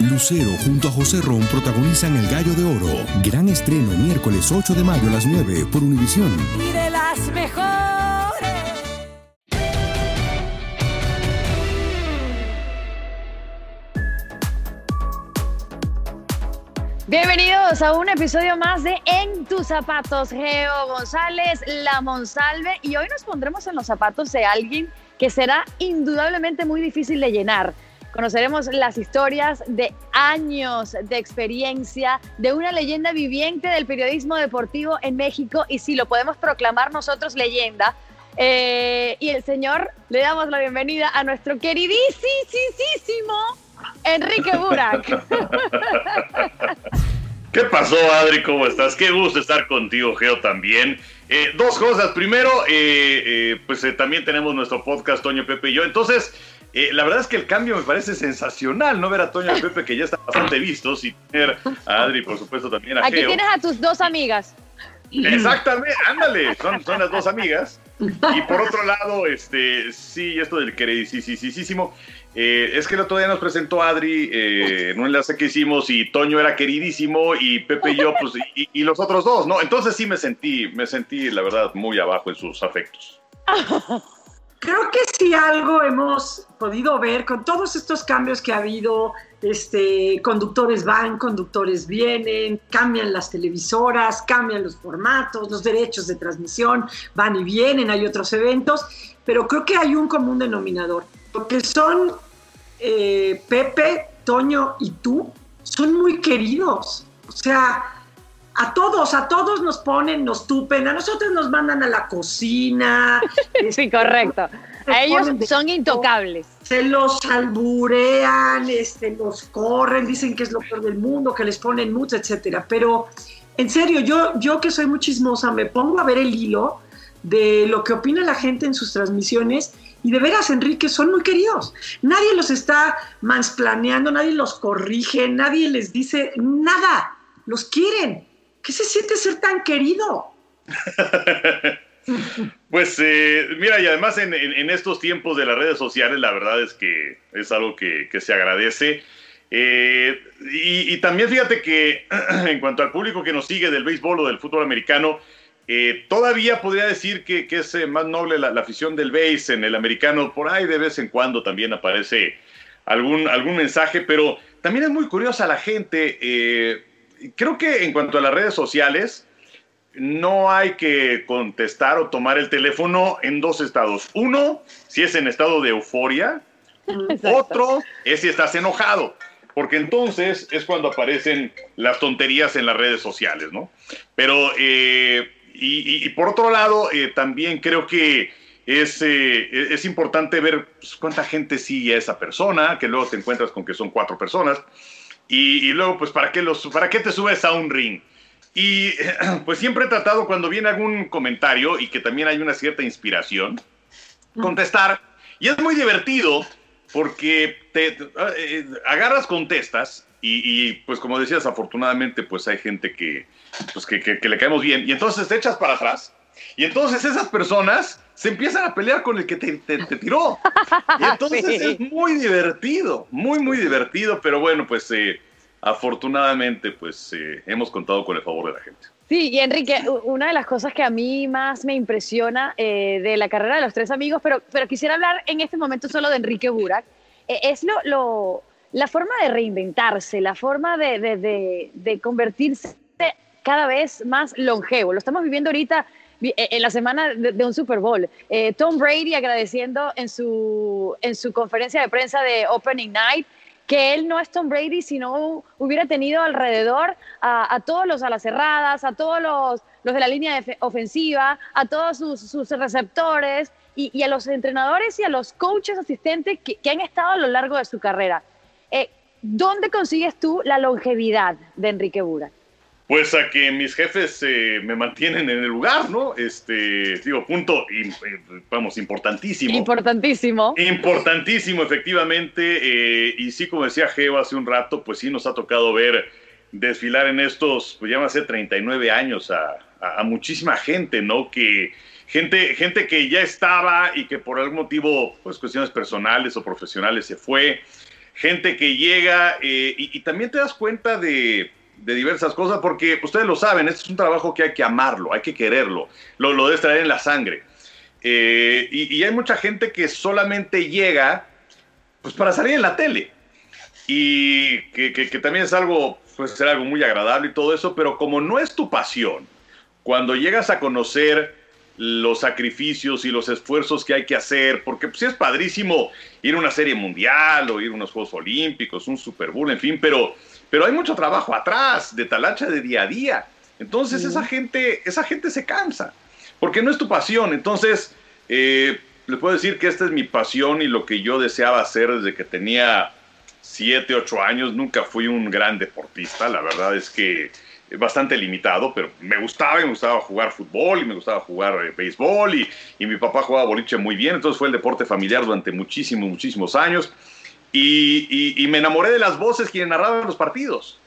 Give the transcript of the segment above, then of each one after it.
Lucero junto a José Ron protagonizan El Gallo de Oro. Gran estreno miércoles 8 de mayo a las 9 por Univisión. Y de las mejores. Bienvenidos a un episodio más de En tus zapatos, Geo González, La Monsalve, y hoy nos pondremos en los zapatos de alguien que será indudablemente muy difícil de llenar. Conoceremos las historias de años de experiencia de una leyenda viviente del periodismo deportivo en México y si lo podemos proclamar nosotros leyenda. Eh, y el señor, le damos la bienvenida a nuestro queridísimo Enrique Burak. ¿Qué pasó, Adri? ¿Cómo estás? Qué gusto estar contigo, Geo, también. Eh, dos cosas. Primero, eh, pues también tenemos nuestro podcast, Toño, Pepe y yo. Entonces, la verdad es que el cambio me parece sensacional, ¿no? Ver a Toño y Pepe, que ya están bastante vistos, y tener a Adri, por supuesto, también a Aquí Geo. tienes a tus dos amigas. Exactamente, ándale, son, son las dos amigas. Y por otro lado, este, sí, esto del queridísimo. Eh, es que el otro día nos presentó Adri eh, en un enlace que hicimos y Toño era queridísimo y Pepe y yo, pues, y, y los otros dos, ¿no? Entonces sí me sentí, me sentí, la verdad, muy abajo en sus afectos. Creo que si algo hemos podido ver con todos estos cambios que ha habido, este, conductores van, conductores vienen, cambian las televisoras, cambian los formatos, los derechos de transmisión, van y vienen, hay otros eventos, pero creo que hay un común denominador, porque son eh, Pepe, Toño y tú, son muy queridos. O sea, a todos, a todos nos ponen, nos tupen, a nosotros nos mandan a la cocina. Sí, correcto. A ellos son intocables. Se los alburean, este, los corren, dicen que es lo peor del mundo, que les ponen mucho, etcétera. Pero en serio, yo, yo que soy muy chismosa, me pongo a ver el hilo de lo que opina la gente en sus transmisiones y de veras, Enrique, son muy queridos. Nadie los está mansplaneando, nadie los corrige, nadie les dice nada. Los quieren. ¿Qué se siente ser tan querido? Pues eh, mira, y además en, estos tiempos de las redes sociales, la verdad es que es algo que, se agradece. Eh, y, también fíjate que en cuanto al público que nos sigue del béisbol o del fútbol americano, eh, todavía podría decir que, es más noble la, la, afición del béis en el americano. Por ahí de vez en cuando también aparece algún, algún mensaje, pero también es muy curiosa la gente. Creo que en cuanto a las redes sociales, no hay que contestar o tomar el teléfono en dos estados. Uno, si es en estado de euforia. Exacto. Otro es si estás enojado. Porque entonces es cuando aparecen las tonterías en las redes sociales, ¿no? Pero, eh, y, y, y, por otro lado, eh, también creo que es, eh, es importante ver pues, cuánta gente sigue a esa persona, que luego te encuentras con que son cuatro personas. Y, y luego, pues, ¿para qué, los, ¿para qué te subes a un ring? Y pues siempre he tratado cuando viene algún comentario y que también hay una cierta inspiración, contestar. Y es muy divertido porque te, te eh, agarras, contestas y, y, pues como decías, afortunadamente pues hay gente que, pues, que, que, que, le caemos bien y entonces te echas para atrás y entonces esas personas se empiezan a pelear con el que te, te, te tiró. Y entonces sí. es muy divertido, muy, muy divertido, pero bueno, pues... Eh, afortunadamente, pues eh, hemos contado con el favor de la gente. Sí, y Enrique, una de las cosas que a mí más me impresiona eh, de la carrera de los tres amigos, pero, pero quisiera hablar en este momento solo de Enrique Burak, es lo, lo, la forma de reinventarse, la forma de, de, de, de, convertirse cada vez más longevo. Lo estamos viviendo ahorita en la semana de, un Super Bowl. Eh, Tom Brady agradeciendo en su, en su conferencia de prensa de Opening Night que él no es Tom Brady si no hubiera tenido alrededor a, todos los alas cerradas, a todos los, los de la línea de ofensiva, a todos sus, sus receptores y, a los entrenadores y a los coaches asistentes que, que han estado a lo largo de su carrera. Eh, ¿Dónde consigues tú la longevidad de Enrique Bura? Pues a que mis jefes eh, me mantienen en el lugar, ¿no? Este, digo, punto, vamos, importantísimo. Importantísimo. Importantísimo, efectivamente. Eh, y sí, como decía Geo hace un rato, pues sí nos ha tocado ver desfilar en estos, pues ya a ser 39 años a, a, a muchísima gente, ¿no? Que gente, gente que ya estaba y que por algún motivo, pues cuestiones personales o profesionales se fue. gente que llega eh, y, también te das cuenta de, diversas cosas, porque ustedes lo saben, este es un trabajo que hay que amarlo, hay que quererlo, lo, lo debes traer en la sangre. Eh, y, hay mucha gente que solamente llega pues, para salir en la tele. Y que, que también es algo, pues ser algo muy agradable y todo eso, pero como no es tu pasión, cuando llegas a conocer los sacrificios y los esfuerzos que hay que hacer, porque pues, es padrísimo ir a una serie mundial o ir a unos Juegos Olímpicos, un Super Bowl, en fin, pero, pero hay mucho trabajo atrás, de talacha de día a día. Entonces esa, gente, esa gente se cansa, porque no es tu pasión. Entonces, eh, les puedo decir que esta es mi pasión y lo que yo deseaba hacer desde que tenía 7, 8 años. Nunca fui un gran deportista, la verdad es que bastante limitado, pero me gustaba y me gustaba jugar fútbol y me gustaba jugar eh, béisbol y, y, mi papá jugaba boliche muy bien, entonces fue el deporte familiar durante muchísimos, muchísimos años y, y, me enamoré de las voces quienes narraban los partidos.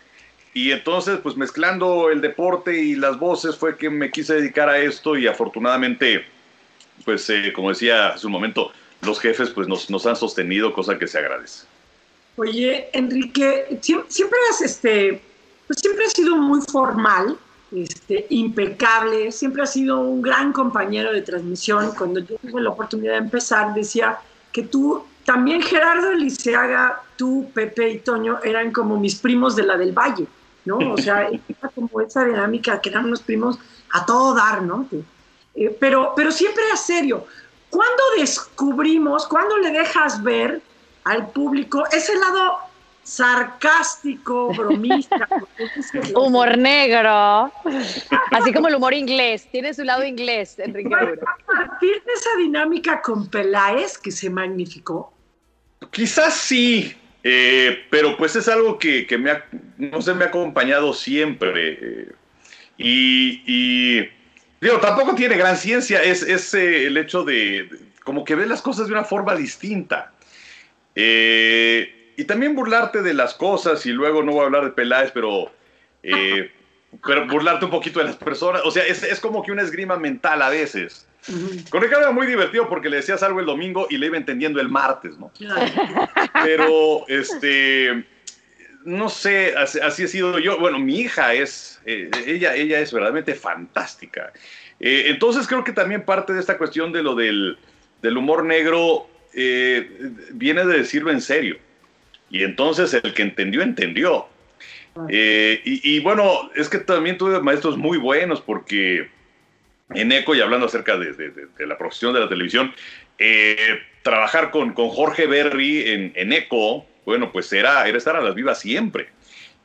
Y entonces, pues mezclando el deporte y las voces fue que me quise dedicar a esto y afortunadamente, pues eh, como decía hace un momento, los jefes pues nos, nos han sostenido, cosa que se agradece. Oye, Enrique, siempre has este, pues siempre ha sido muy formal, este, impecable, siempre ha sido un gran compañero de transmisión. Cuando yo tuve la oportunidad de empezar, decía que tú, también Gerardo Eliseaga, tú, Pepe y Toño eran como mis primos de la del Valle, ¿no? O sea, era como esa dinámica que eran unos primos a todo dar, ¿no? Eh, pero, pero siempre a serio. ¿Cuándo descubrimos, cuándo le dejas ver al público ese lado sarcástico, bromista. humor negro. Así como el humor inglés. Tiene su lado inglés, Enrique A partir de esa dinámica con Peláez que se magnificó. Quizás sí, eh, pero pues es algo que, me ha, no sé, me ha acompañado siempre. Eh, y, digo, tampoco tiene gran ciencia, es, es eh, el hecho de, como que ve las cosas de una forma distinta. Eh, y también burlarte de las cosas, y luego no voy a hablar de Peláez, pero, pero burlarte un poquito de las personas. O sea, es, es como que una esgrima mental a veces. Con Ricardo era muy divertido porque le decías algo el domingo y le iba entendiendo el martes, ¿no? Pero, este, no sé, así, he sido yo. Bueno, mi hija es, eh, ella, ella es verdaderamente fantástica. Eh, entonces creo que también parte de esta cuestión de lo del, del humor negro viene de decirlo en serio. Y entonces el que entendió, entendió. Ah. Eh, y, bueno, es que también tuve maestros muy buenos porque en ECO, y hablando acerca de, la profesión de la televisión, eh, trabajar con, con, Jorge Berry en, en, ECO, bueno, pues era, era estar a las vivas siempre.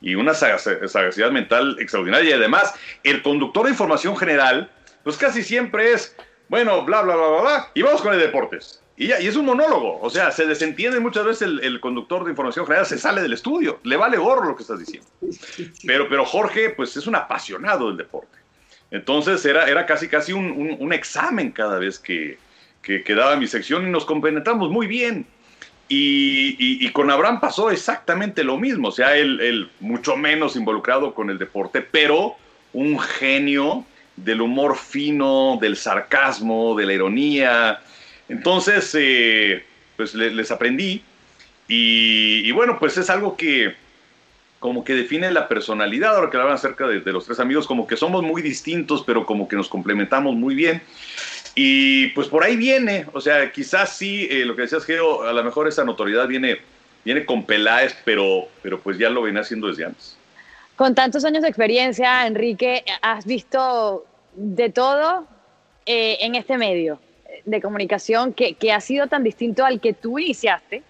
Y una sagacidad mental extraordinaria. Y además, el conductor de información general, pues casi siempre es, bueno, bla, bla, bla, bla, bla, y vamos con el deportes. Y, y es un monólogo, o sea, se desentiende muchas veces el, conductor de información general, se sale del estudio, le vale gorro lo que estás diciendo. Pero, pero Jorge, pues es un apasionado del deporte. Entonces era, era casi, casi un, un, examen cada vez que, que, daba mi sección y nos compenetramos muy bien. Y, y, con Abraham pasó exactamente lo mismo, o sea, él, él, mucho menos involucrado con el deporte, pero un genio del humor fino, del sarcasmo, de la ironía, entonces, eh, pues les aprendí. Y, bueno, pues es algo que como que define la personalidad, ahora que hablan acerca de, los tres amigos, como que somos muy distintos, pero como que nos complementamos muy bien. Y pues por ahí viene, o sea, quizás sí, eh, lo que decías, Geo, a lo mejor esa notoriedad viene, viene con Peláez, pero, pero pues ya lo venía haciendo desde antes. Con tantos años de experiencia, Enrique, has visto de todo eh, en este medio de comunicación que, que, ha sido tan distinto al que tú iniciaste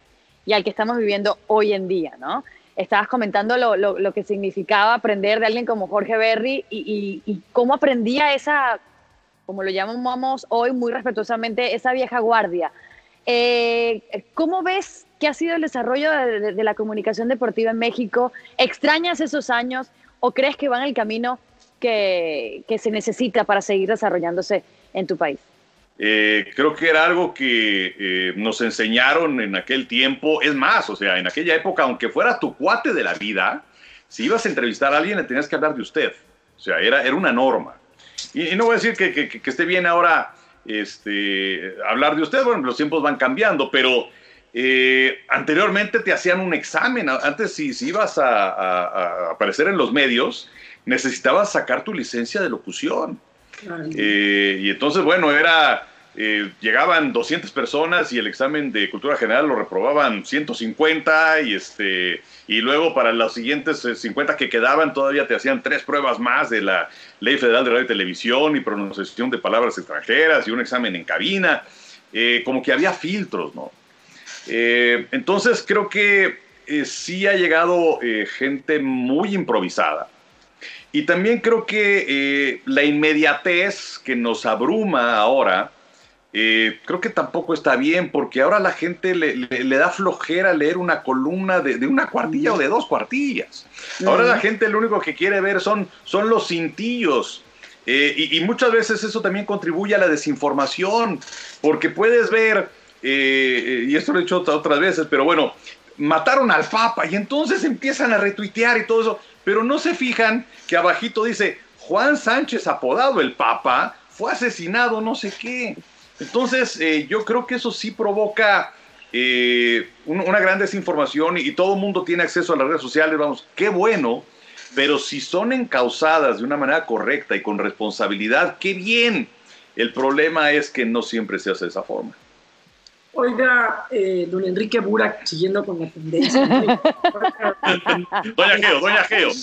y al que estamos viviendo hoy en día, ¿no? Estabas comentando lo, lo, lo que significaba aprender de alguien como Jorge Berry y, y, cómo aprendía esa, como lo llamamos hoy muy respetuosamente, esa vieja guardia. Eh, ¿Cómo ves que ha sido el desarrollo de, de, la comunicación deportiva en México? ¿Extrañas esos años o crees que van el camino que, que se necesita para seguir desarrollándose en tu país? Eh, creo que era algo que eh, nos enseñaron en aquel tiempo. Es más, o sea, en aquella época, aunque fuera tu cuate de la vida, si ibas a entrevistar a alguien, le tenías que hablar de usted. O sea, era, era una norma. Y, no voy a decir que, esté bien ahora este, hablar de usted, bueno, los tiempos van cambiando, pero eh, anteriormente te hacían un examen. Antes, si, si ibas a, aparecer en los medios, necesitabas sacar tu licencia de locución. Eh, y entonces, bueno, era. Eh, llegaban 200 personas y el examen de cultura general lo reprobaban 150 y este y luego para los siguientes 50 que quedaban todavía te hacían tres pruebas más de la Ley Federal de Radio y Televisión y pronunciación de palabras extranjeras y un examen en cabina, como que había filtros, ¿no? Eh, entonces creo que eh, sí ha llegado eh, gente muy improvisada. Y también creo que la inmediatez que nos abruma ahora, creo que tampoco está bien, porque ahora la gente le, da flojera leer una columna de, una cuartilla o de dos cuartillas. Ahora la gente lo único que quiere ver son, son los cintillos. y, muchas veces eso también contribuye a la desinformación, porque puedes ver eh, y esto lo he hecho otras veces, pero bueno, mataron al Papa y entonces empiezan a retuitear y todo eso, pero no se fijan que abajito dice, Juan Sánchez, apodado el Papa, fue asesinado, no sé qué. Entonces, eh, yo creo que eso sí provoca eh, una gran desinformación y, todo el mundo tiene acceso a las redes sociales, vamos, qué bueno, pero si son encausadas de una manera correcta y con responsabilidad, qué bien. El problema es que no siempre se hace de esa forma. Oiga, eh, don Enrique Burak, siguiendo con la tendencia. doña Geo, doña Geo.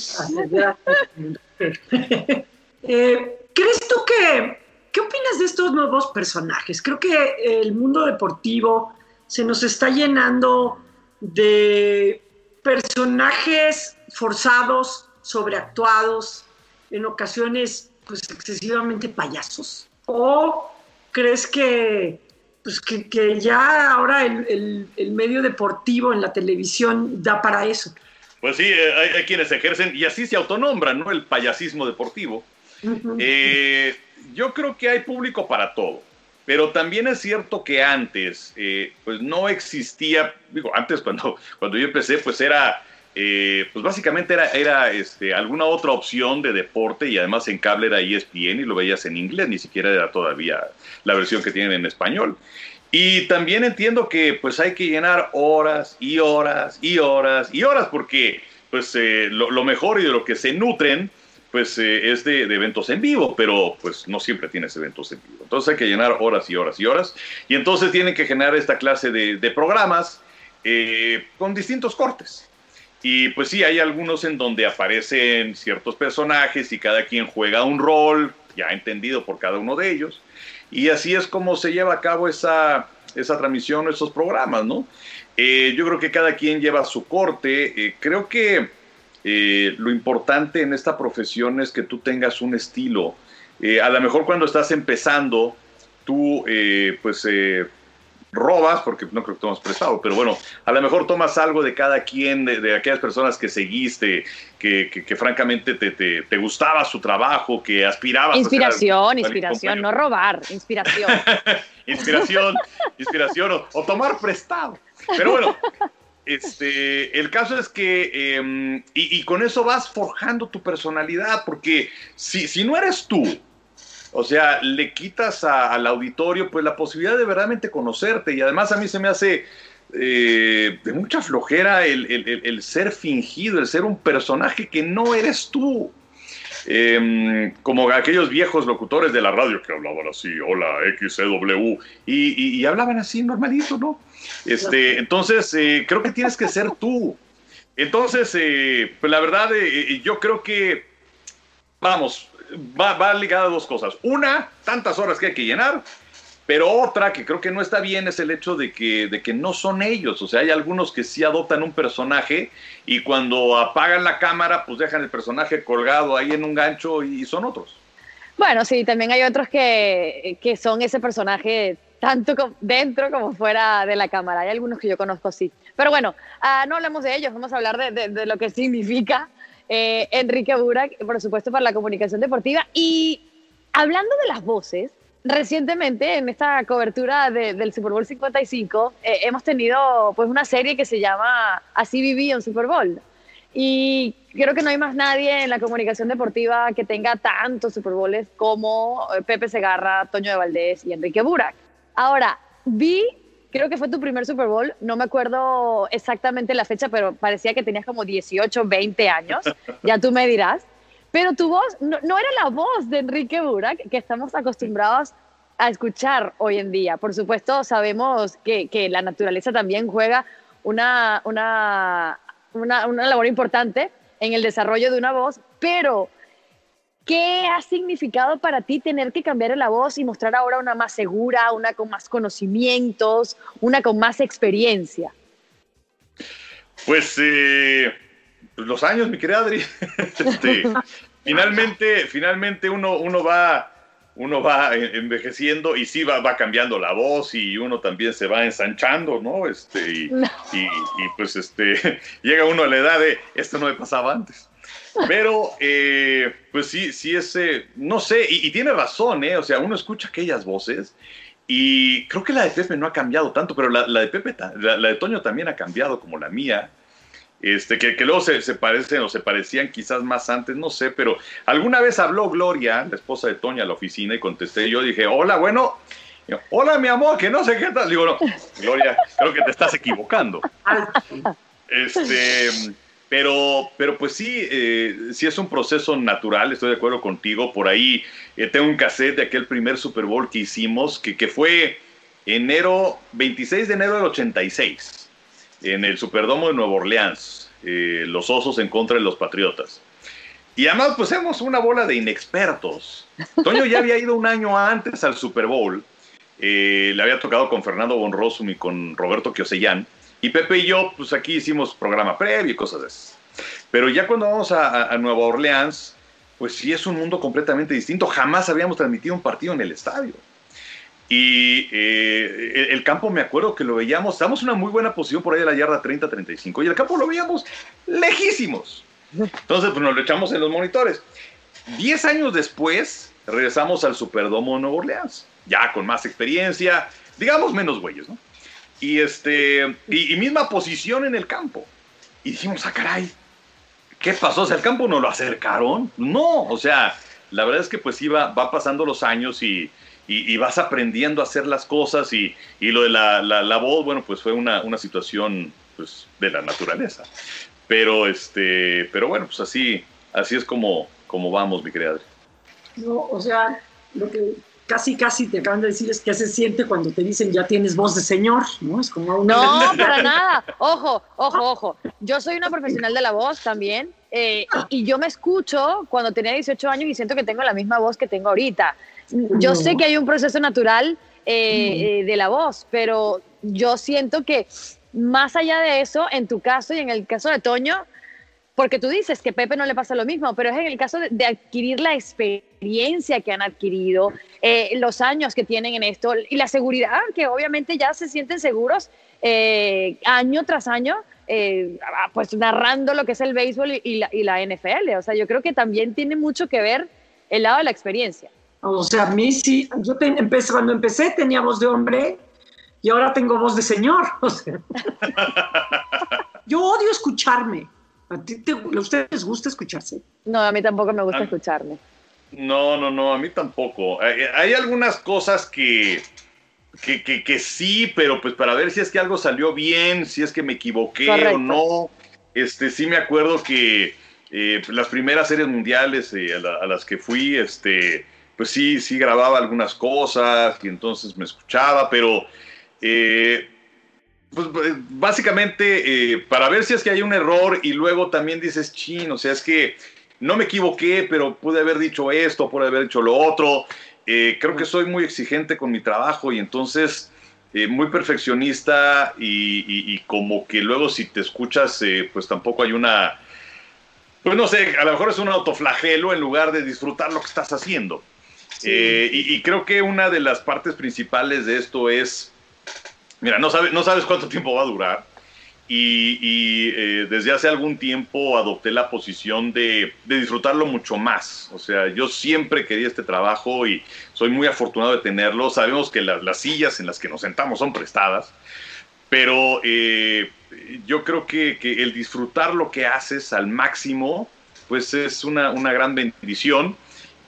Eh, ¿Crees tú que, qué opinas de estos nuevos personajes? Creo que el mundo deportivo se nos está llenando de personajes forzados, sobreactuados, en ocasiones pues excesivamente payasos. ¿O crees que pues que, ya ahora el, medio deportivo en la televisión da para eso. Pues sí, eh, hay, quienes ejercen y así se autonombran, ¿no? El payasismo deportivo. Eh, yo creo que hay público para todo, pero también es cierto que antes, eh, pues no existía, digo, antes cuando, cuando yo empecé, pues era, pues básicamente era, era este, alguna otra opción de deporte y además en cable era ESPN y lo veías en inglés, ni siquiera era todavía la versión que tienen en español. Y también entiendo que pues hay que llenar horas y horas y horas y horas porque pues eh, lo, mejor y de lo que se nutren pues eh, es de, eventos en vivo, pero pues no siempre tienes eventos en vivo. Entonces hay que llenar horas y horas y horas y entonces tienen que generar esta clase de, programas eh, con distintos cortes. Y pues sí, hay algunos en donde aparecen ciertos personajes y cada quien juega un rol ya entendido por cada uno de ellos. Y así es como se lleva a cabo esa, esa transmisión, esos programas, ¿no? Eh, yo creo que cada quien lleva su corte. Eh, creo que eh, lo importante en esta profesión es que tú tengas un estilo. a lo mejor cuando estás empezando, tú pues robas, porque no creo que tomas prestado, pero bueno, a lo mejor tomas algo de cada quien, de, aquellas personas que seguiste, que, que, francamente te, te, te, gustaba su trabajo, que aspirabas inspiración, a inspiración, no robar, inspiración. inspiración, inspiración, o, tomar prestado. Pero bueno, este, el caso es que, em, y, y, con eso vas forjando tu personalidad, porque si, si no eres tú, o sea, le quitas al auditorio pues la posibilidad de verdaderamente conocerte y además a mí se me hace eh, de mucha flojera el, ser fingido, el ser un personaje que no eres tú. Em, como aquellos viejos locutores de la radio que hablaban así, hola XCW, y, y, hablaban así normalito, ¿no? Este, entonces, eh, creo que tienes que ser tú. Entonces, eh, pues la verdad, yo creo que, vamos, va, va ligada a dos cosas. Una, tantas horas que hay que llenar, pero otra que creo que no está bien es el hecho de que, de que no son ellos. O sea, hay algunos que sí adoptan un personaje y cuando apagan la cámara, pues dejan el personaje colgado ahí en un gancho y son otros. Bueno, sí, también hay otros que, que son ese personaje tanto dentro como fuera de la cámara. Hay algunos que yo conozco así. Pero bueno, ah, no hablemos de ellos, vamos a hablar de, de, de lo que significa eh, Enrique Burak, por supuesto, para la comunicación deportiva. Y hablando de las voces, recientemente en esta cobertura del Super Bowl 55 eh, hemos tenido pues una serie que se llama Así viví un Super Bowl. Y creo que no hay más nadie en la comunicación deportiva que tenga tantos Super Bowls como eh, Pepe Segarra, Toño de Valdés y Enrique Burak. Ahora, vi creo que fue tu primer Super Bowl, no me acuerdo exactamente la fecha, pero parecía que tenías como 18, 20 años, ya tú me dirás. Pero tu voz no, era la voz de Enrique Burak que estamos acostumbrados a escuchar hoy en día. Por supuesto, sabemos que, que la naturaleza también juega una, una, una, una labor importante en el desarrollo de una voz, pero ¿Qué ha significado para ti tener que cambiar la voz y mostrar ahora una más segura, una con más conocimientos, una con más experiencia? Pues eh, los años, mi querida Adri. Este, finalmente, finalmente uno, uno va uno va envejeciendo y sí va, va, cambiando la voz y uno también se va ensanchando, ¿no? Este, y, y, pues este, llega uno a la edad de, esto no me pasaba antes. Pero, eh, pues sí, sí ese, no sé, y, tiene razón, ¿eh? O sea, uno escucha aquellas voces y creo que la de Pepe no ha cambiado tanto, pero la, de Pepe, la, de Toño también ha cambiado como la mía. Este, que, que luego se, se, parecen o se parecían quizás más antes, no sé, pero alguna vez habló Gloria, la esposa de Toño, a la oficina y contesté, yo dije, hola, bueno, hola mi amor, que no sé qué tal. Digo, no, Gloria, creo que te estás equivocando. Este, pero, pero pues sí, eh, sí es un proceso natural, estoy de acuerdo contigo. Por ahí eh, tengo un cassette de aquel primer Super Bowl que hicimos, que, fue enero, 26 de enero del 86, en el Superdomo de Nueva Orleans, eh, los Osos en contra de los Patriotas. Y además, pues hemos una bola de inexpertos. Toño ya había ido un año antes al Super Bowl, le había tocado con Fernando Bonrosum y con Roberto Kiosellán y Pepe y yo, pues aquí hicimos programa previo y cosas de esas. Pero ya cuando vamos a, Nueva Orleans, pues sí es un mundo completamente distinto. Jamás habíamos transmitido un partido en el estadio. Y eh, el, campo, me acuerdo que lo veíamos, en una muy buena posición por ahí de la yarda 30-35, y el campo lo veíamos lejísimos. Entonces, pues nos lo echamos en los monitores. Diez años después, regresamos al Superdomo de Nueva Orleans, ya con más experiencia, digamos menos güeyes, ¿no? Y, este, y, misma posición en el campo. Y dijimos, ah, caray, ¿qué pasó? O sea, el campo no lo acercaron. No, o sea, la verdad es que pues iba, va pasando los años y, y, vas aprendiendo a hacer las cosas y, y lo de la, la, voz, bueno, pues fue una, una, situación pues, de la naturaleza. Pero, este, pero bueno, pues así, así es como, como vamos, mi querida No, o sea, lo que casi, casi te acaban de decir es que se siente cuando te dicen ya tienes voz de señor, ¿no? Es como No, para nada. Ojo, ojo, ojo. Yo soy una profesional de la voz también eh, y, yo me escucho cuando tenía 18 años y siento que tengo la misma voz que tengo ahorita. Yo sé que hay un proceso natural eh, eh, de la voz, pero yo siento que más allá de eso, en tu caso y en el caso de Toño, porque tú dices que Pepe no le pasa lo mismo, pero es en el caso de, adquirir la experiencia que han adquirido, eh, los años que tienen en esto y la seguridad, que obviamente ya se sienten seguros eh, año tras año, eh, pues narrando lo que es el béisbol y, la, NFL. O sea, yo creo que también tiene mucho que ver el lado de la experiencia. O sea, a mí sí, yo empecé, cuando empecé tenía voz de hombre y ahora tengo voz de señor. yo odio escucharme. ¿A, ti ustedes les gusta escucharse? No, a mí tampoco me gusta escucharme. No, no, no, a mí tampoco. Hay, algunas cosas que, que, que, sí, pero pues para ver si es que algo salió bien, si es que me equivoqué o no. Este, sí me acuerdo que eh, las primeras series mundiales eh, a, las que fui, este, pues sí, sí grababa algunas cosas y entonces me escuchaba, pero eh, pues eh, básicamente eh, para ver si es que hay un error y luego también dices, chin, o sea, es que no me equivoqué, pero pude haber dicho esto, pude haber dicho lo otro. Eh, creo que soy muy exigente con mi trabajo y entonces muy perfeccionista y, como que luego si te escuchas, pues tampoco hay una, pues no sé, a lo mejor es un autoflagelo en lugar de disfrutar lo que estás haciendo. y creo que una de las partes principales de esto es Mira, no, no sabes cuánto tiempo va a durar. Y, eh, desde hace algún tiempo adopté la posición de, disfrutarlo mucho más. O sea, yo siempre quería este trabajo y soy muy afortunado de tenerlo. Sabemos que las sillas en las que nos sentamos son prestadas, pero eh, yo creo que, el disfrutar lo que haces al máximo, pues es una, gran bendición.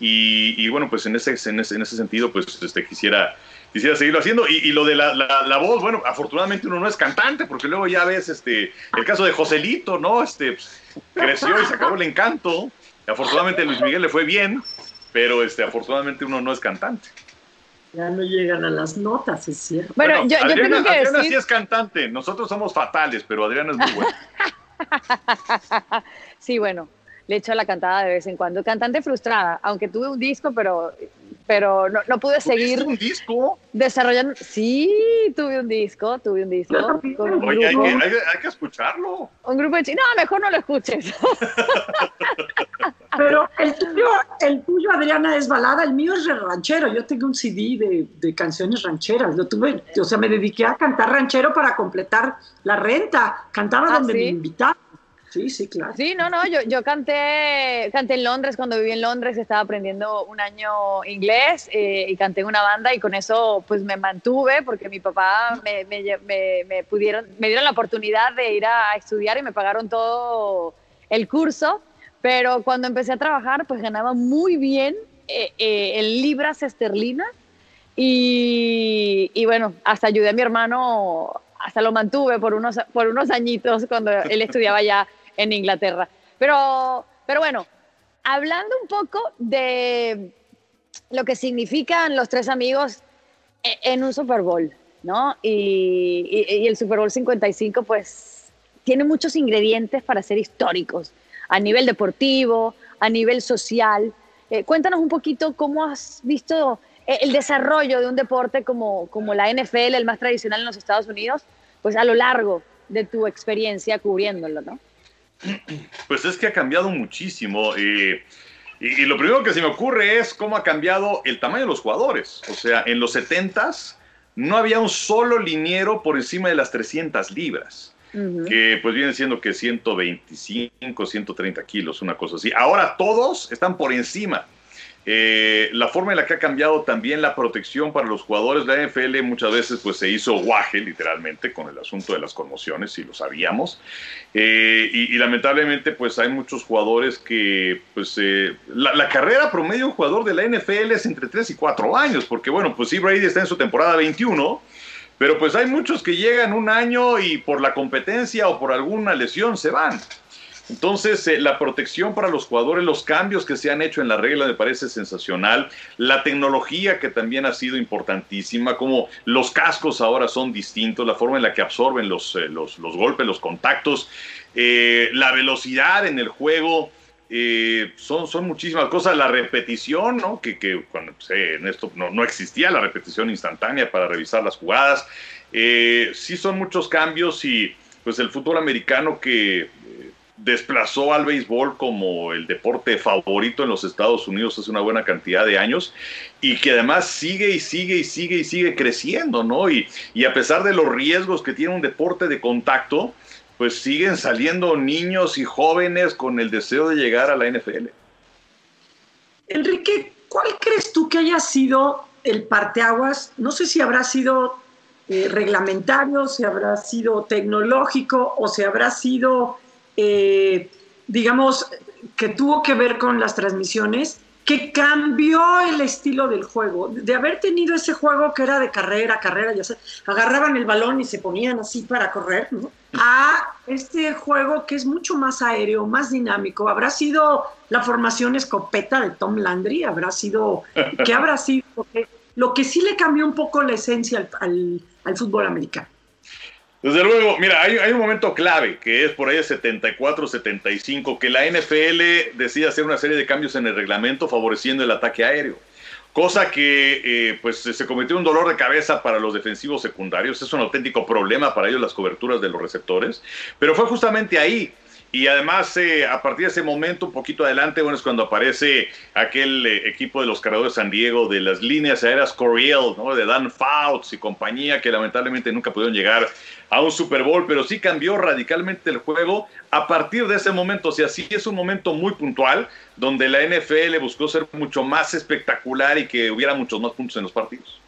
Y, bueno, pues en ese, en ese, sentido, pues este, quisiera quisiera seguirlo haciendo. Y, lo de la, la, voz, bueno, afortunadamente uno no es cantante, porque luego ya ves este, el caso de Joselito, ¿no? Este, creció y se acabó el encanto. Afortunadamente Luis Miguel le fue bien, pero este, afortunadamente uno no es cantante. Ya no llegan a las notas, es cierto. Bueno, yo, Adriana, tengo que Adriana sí es cantante, nosotros somos fatales, pero Adriana es muy buena. sí, bueno, le echo la cantada de vez en cuando. Cantante frustrada, aunque tuve un disco, pero, pero no, no pude seguir. un disco? Desarrollando. Sí, tuve un disco, tuve un disco. Oye, hay que, hay, que, escucharlo. Un grupo de chicos. No, mejor no lo escuches. pero el tuyo, el tuyo, Adriana, es balada, el mío es ranchero. Yo tengo un CD de, de canciones rancheras. Lo tuve, o sea, me dediqué a cantar ranchero para completar la renta. Cantaba ah, donde me invitaban. Sí, sí, claro. Sí, no, no, yo, yo canté, canté en Londres, cuando viví en Londres estaba aprendiendo un año inglés eh, y canté en una banda y con eso pues me mantuve porque mi papá me, me, pudieron, me dieron la oportunidad de ir a estudiar y me pagaron todo el curso, pero cuando empecé a trabajar pues ganaba muy bien eh, eh, en libras esterlinas y, y bueno, hasta ayudé a mi hermano hasta lo mantuve por unos, por unos añitos cuando él estudiaba ya en Inglaterra. Pero, pero bueno, hablando un poco de lo que significan los tres amigos e, en un Super Bowl, ¿no? Y, el Super Bowl 55, pues, tiene muchos ingredientes para ser históricos, a nivel deportivo, a nivel social. Eh, cuéntanos un poquito cómo has visto eh, el desarrollo de un deporte como, como la NFL, el más tradicional en los Estados Unidos, pues a lo largo de tu experiencia cubriéndolo, ¿no? Pues es que ha cambiado muchísimo. Eh, y, lo primero que se me ocurre es cómo ha cambiado el tamaño de los jugadores. O sea, en los 70s no había un solo liniero por encima de las 300 libras. Que pues viene siendo que 125, 130 kilos, una cosa así. Ahora todos están por encima. Eh, la forma en la que ha cambiado también la protección para los jugadores de la NFL muchas veces pues se hizo guaje literalmente con el asunto de las conmociones, si lo sabíamos. Eh, y, lamentablemente pues hay muchos jugadores que pues eh, la, carrera promedio de un jugador de la NFL es entre 3 y 4 años, porque bueno, pues sí, Brady está en su temporada 21. Pero pues hay muchos que llegan un año y por la competencia o por alguna lesión se van. Entonces, eh, la protección para los jugadores, los cambios que se han hecho en la regla me parece sensacional. La tecnología que también ha sido importantísima, como los cascos ahora son distintos, la forma en la que absorben los, eh, los, golpes, los contactos, eh, la velocidad en el juego. son, son muchísimas cosas. La repetición, ¿no? que, que pues, en esto no, no, existía la repetición instantánea para revisar las jugadas. sí son muchos cambios y pues el fútbol americano que desplazó al béisbol como el deporte favorito en los Estados Unidos hace una buena cantidad de años y que además sigue y sigue y sigue y sigue creciendo, ¿no? Y, y a pesar de los riesgos que tiene un deporte de contacto, pues siguen saliendo niños y jóvenes con el deseo de llegar a la NFL. Enrique, ¿cuál crees tú que haya sido el parteaguas? No sé si habrá sido eh, reglamentario, si habrá sido tecnológico o si habrá sido eh, digamos, que tuvo que ver con las transmisiones, que cambió el estilo del juego. De haber tenido ese juego que era de carrera, carrera, ya sé, agarraban el balón y se ponían así para correr, ¿no? A este juego que es mucho más aéreo, más dinámico. Habrá sido la formación escopeta de Tom Landry, habrá sido, ¿qué habrá sido? Lo que, sí le cambió un poco la esencia al fútbol americano. Desde luego, mira, hay, un momento clave que es por ahí 74-75, que la NFL decide hacer una serie de cambios en el reglamento favoreciendo el ataque aéreo. Cosa que eh, pues se cometió un dolor de cabeza para los defensivos secundarios, es un auténtico problema para ellos las coberturas de los receptores, pero fue justamente ahí y además, eh, a partir de ese momento, un poquito adelante, bueno, es cuando aparece aquel eh, equipo de los cargadores de San Diego, de las líneas aéreas Coriel, ¿no? de Dan Fouts y compañía, que lamentablemente nunca pudieron llegar a un Super Bowl, pero sí cambió radicalmente el juego a partir de ese momento. O sea, sí es un momento muy puntual, donde la NFL buscó ser mucho más espectacular y que hubiera muchos más puntos en los partidos.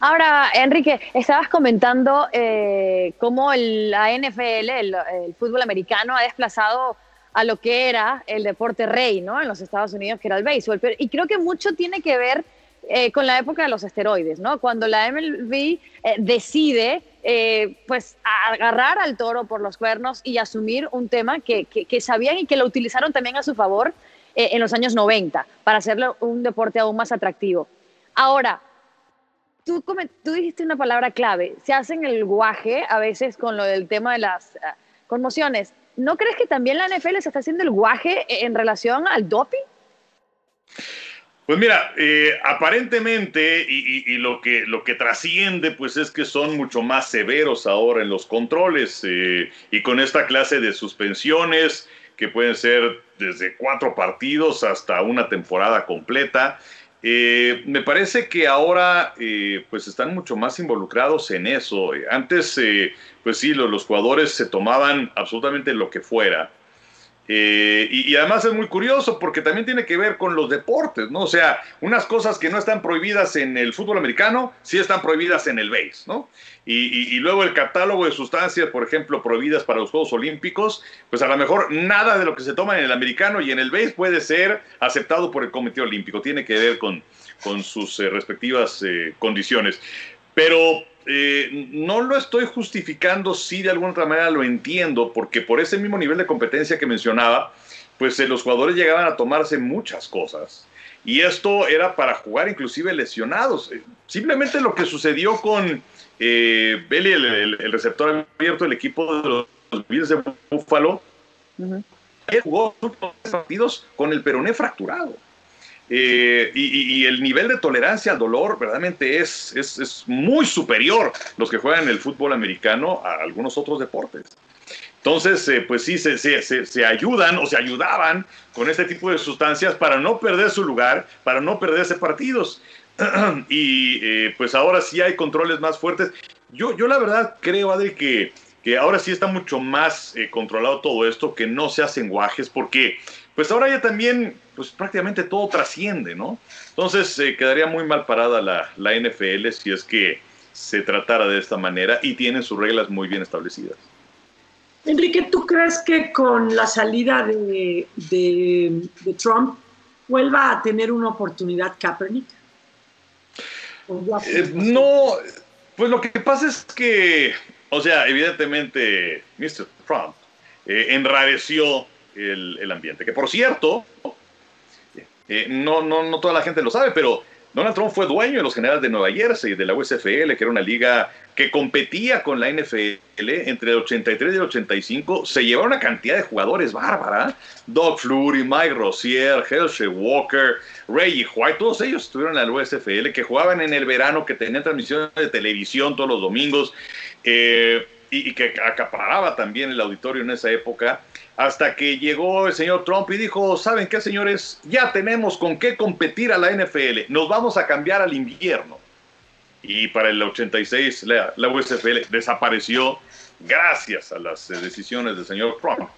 Ahora, Enrique, estabas comentando eh, cómo la NFL, el, fútbol americano, ha desplazado a lo que era el deporte rey, ¿no? En los Estados Unidos, que era el béisbol. y creo que mucho tiene que ver eh, con la época de los esteroides, ¿no? Cuando la MLB eh, decide, pues, agarrar al toro por los cuernos y asumir un tema que, que, sabían y que lo utilizaron también a su favor en los años 90 para hacerlo un deporte aún más atractivo. Ahora, tú, dijiste una palabra clave, se hacen el guaje a veces con lo del tema de las conmociones. ¿No crees que también la NFL se está haciendo el guaje en relación al doping? Pues mira, eh, aparentemente y, lo que lo que trasciende, pues es que son mucho más severos ahora en los controles eh, y con esta clase de suspensiones que pueden ser desde cuatro partidos hasta una temporada completa. Eh, me parece que ahora pues están mucho más involucrados en eso. Antes, pues sí, los jugadores se tomaban absolutamente lo que fuera eh, y, además es muy curioso porque también tiene que ver con los deportes, ¿no? O sea, unas cosas que no están prohibidas en el fútbol americano, sí están prohibidas en el base, ¿no? Y, luego el catálogo de sustancias, por ejemplo, prohibidas para los Juegos Olímpicos, pues a lo mejor nada de lo que se toma en el americano y en el base puede ser aceptado por el Comité Olímpico, tiene que ver con, con sus eh, respectivas eh, condiciones. Pero eh, no lo estoy justificando, sí de alguna otra manera lo entiendo, porque por ese mismo nivel de competencia que mencionaba, pues eh, los jugadores llegaban a tomarse muchas cosas. Y esto era para jugar inclusive lesionados. Eh, simplemente lo que sucedió con eh, Belly, el, receptor abierto del equipo de los Bills de Buffalo, él jugó partidos con el peroné fracturado. Eh, y, el nivel de tolerancia al dolor verdaderamente es, es, muy superior los que juegan el fútbol americano a algunos otros deportes. Entonces, eh, pues sí, se, se, se, ayudan o se ayudaban con este tipo de sustancias para no perder su lugar, para no perderse partidos. y eh, pues ahora sí hay controles más fuertes. Yo, yo la verdad creo, Adri, que, que ahora sí está mucho más controlado todo esto, que no se hacen guajes, porque pues ahora ya también, pues prácticamente todo trasciende, ¿no? Entonces eh, quedaría muy mal parada la, la, NFL si es que se tratara de esta manera y tienen sus reglas muy bien establecidas. Enrique, ¿tú crees que con la salida de, de, Trump vuelva a tener una oportunidad Kaepernick? Eh, no, pues lo que pasa es que, o sea, evidentemente, Mr. Trump eh, enrareció el, ambiente. Que por cierto, eh, no, no, no toda la gente lo sabe, pero Donald Trump fue dueño de los generales de Nueva Jersey, de la USFL, que era una liga que competía con la NFL entre el 83 y el 85. Se llevaron una cantidad de jugadores bárbara. Doug Flurry, Mike Rozier, Hershey Walker, Reggie White, todos ellos estuvieron en la USFL, que jugaban en el verano, que tenían transmisiones de televisión todos los domingos eh, y, y que acaparaba también el auditorio en esa época hasta que llegó el señor Trump y dijo, ¿saben qué, señores? Ya tenemos con qué competir a la NFL, nos vamos a cambiar al invierno. Y para el 86 la, USFL desapareció gracias a las eh, decisiones del señor Trump.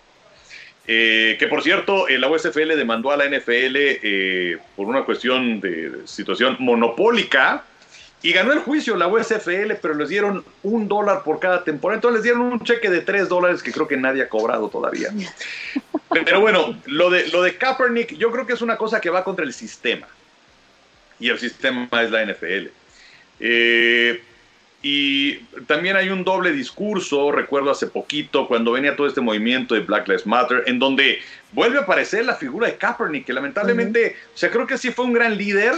Eh, que por cierto, la USFL demandó a la NFL eh, por una cuestión de situación monopólica y ganó el juicio la USFL, pero les dieron un dólar por cada temporada. Entonces les dieron un cheque de tres dólares que creo que nadie ha cobrado todavía. Pero bueno, lo de, lo de Kaepernick yo creo que es una cosa que va contra el sistema. Y el sistema es la NFL. Eh, y también hay un doble discurso, recuerdo hace poquito, cuando venía todo este movimiento de Black Lives Matter, en donde vuelve a aparecer la figura de Kaepernick, que lamentablemente, o sea, creo que sí fue un gran líder,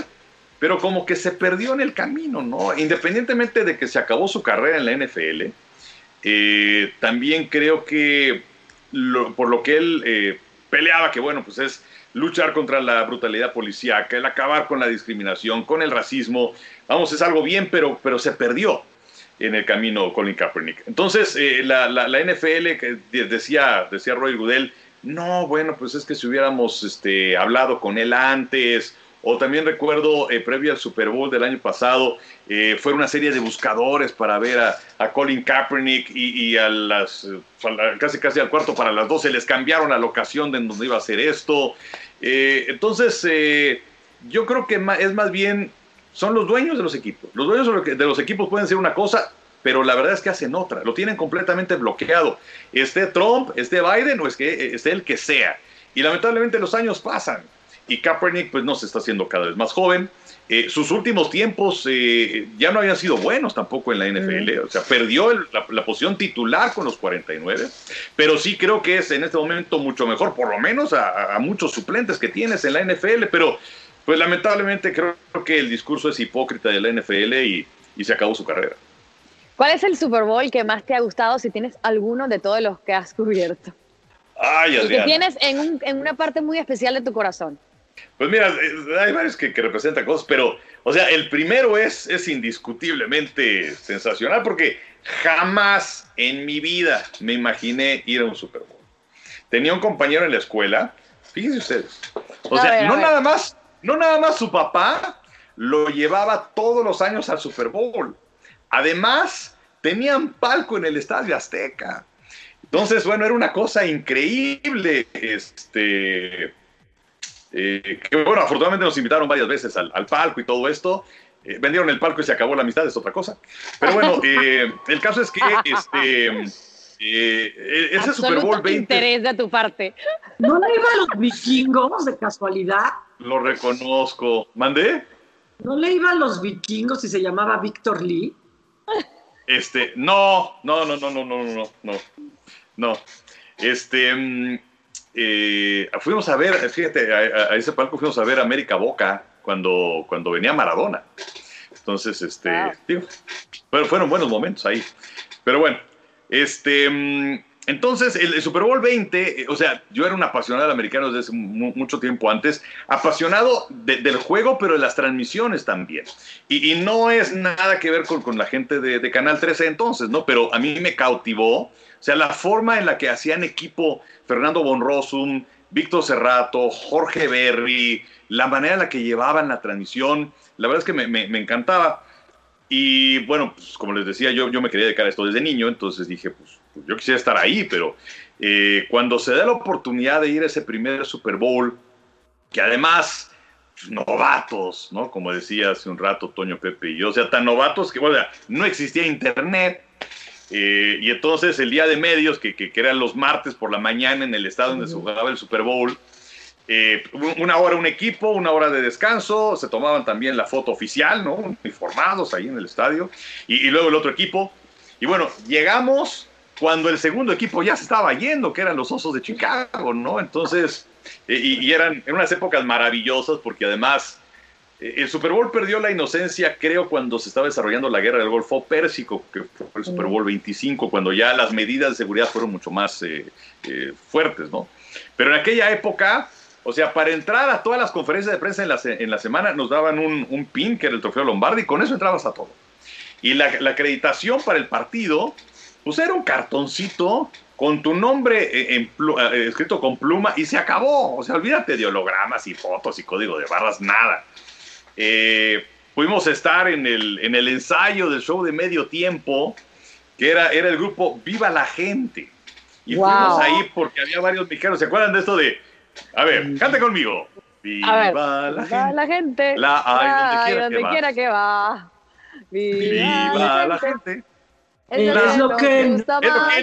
pero como que se perdió en el camino, ¿no? Independientemente de que se acabó su carrera en la NFL, eh, también creo que por lo que él eh, peleaba, que bueno, pues es luchar contra la brutalidad policíaca, el acabar con la discriminación, con el racismo, vamos, es algo bien, pero, pero se perdió en el camino Colin Kaepernick. Entonces, eh, la, NFL, decía, decía Roy Goodell, no, bueno, pues es que si hubiéramos este, hablado con él antes, o también recuerdo, eh, previo al Super Bowl del año pasado, eh, fue una serie de buscadores para ver a, Colin Kaepernick y, a las, casi casi al cuarto para las 12 les cambiaron la locación de donde iba a ser esto. Eh, entonces, yo creo que es más bien, son los dueños de los equipos. Los dueños de los equipos pueden ser una cosa, pero la verdad es que hacen otra. Lo tienen completamente bloqueado. Esté Trump, esté Biden o es que esté el que sea. Y lamentablemente los años pasan y Kaepernick pues no se está haciendo cada vez más joven. Eh, sus últimos tiempos eh, ya no habían sido buenos tampoco en la NFL, o sea, perdió la, posición titular con los 49, pero sí creo que es en este momento mucho mejor, por lo menos a, muchos suplentes que tienes en la NFL, pero pues lamentablemente creo que el discurso es hipócrita de la NFL y, se acabó su carrera. ¿Cuál es el Super Bowl que más te ha gustado si tienes alguno de todos los que has cubierto? Ay, y que tienes en, en una parte muy especial de tu corazón. Pues mira, eh, hay varios que, representan cosas, pero, o sea, el primero es, es indiscutiblemente sensacional porque jamás en mi vida me imaginé ir a un Super Bowl. Tenía un compañero en la escuela, fíjense ustedes, o sea, no nada más, no nada más su papá lo llevaba todos los años al Super Bowl. Además, tenían palco en el Estadio Azteca. Entonces, bueno, era una cosa increíble. Este, eh, que bueno, afortunadamente nos invitaron varias veces al, palco y todo esto. Eh, vendieron el palco y se acabó la amistad, es otra cosa. Pero bueno, eh, el caso es que este, ese Super Bowl 20. interés de tu parte. ¿No le iba a los vikingos de casualidad? Lo reconozco. ¿Mandé? ¿No le iba a los vikingos y se llamaba Víctor Lee? Este, no, no, no, no, no, no, no, no, no. Este, mm, eh, fuimos a ver, fíjate, a, ese palco fuimos a ver América Boca cuando, cuando venía Maradona. Entonces, este, fueron buenos momentos ahí. Pero bueno, este, mm, entonces el, Super Bowl 20, eh, o sea, yo era un apasionado del americano desde mucho tiempo antes, apasionado del juego, pero de las transmisiones también. Y, no es nada que ver con, la gente de, Canal 13 entonces, ¿no? Pero a mí me cautivó o sea, la forma en la que hacían equipo Fernando Bonrosum, Víctor Cerrato, Jorge Berry, la manera en la que llevaban la transmisión, la verdad es que me, encantaba. Y bueno, pues, como les decía, yo, yo me quería dedicar a esto desde niño, entonces dije, pues, pues yo quisiera estar ahí, pero eh, cuando se da la oportunidad de ir a ese primer Super Bowl, que además pues, novatos, ¿no? Como decía hace un rato Toño Pepe y yo, o sea, tan novatos que, bueno, no existía internet, eh, y entonces el día de medios, que, que, eran los martes por la mañana en el estado donde se jugaba el Super Bowl, eh, una hora un equipo, una hora de descanso, se tomaban también la foto oficial, ¿no? Informados ahí en el estadio, y, luego el otro equipo. Y bueno, llegamos cuando el segundo equipo ya se estaba yendo, que eran los Osos de Chicago, ¿no? Entonces, eh, y, y, eran en unas épocas maravillosas porque además el Super Bowl perdió la inocencia, creo, cuando se estaba desarrollando la guerra del Golfo Pérsico, que fue el Super Bowl 25, cuando ya las medidas de seguridad fueron mucho más eh, eh, fuertes, ¿no? Pero en aquella época, o sea, para entrar a todas las conferencias de prensa en la, en la semana, nos daban un, pin, que era el trofeo Lombardi, y con eso entrabas a todo. Y la, acreditación para el partido, pues era un cartoncito con tu nombre eh, escrito con pluma y se acabó. O sea, olvídate de hologramas y fotos y código de barras, nada. Eh, pudimos estar en el, en el ensayo del show de medio tiempo, que era, era el grupo Viva la Gente. Y fuimos ahí porque había varios mexicanos. ¿Se acuerdan de esto de, a ver, mm. cante conmigo? Viva, la, gente. la gente. La hay donde, quiera, que va. Viva, la gente. Es, lo que,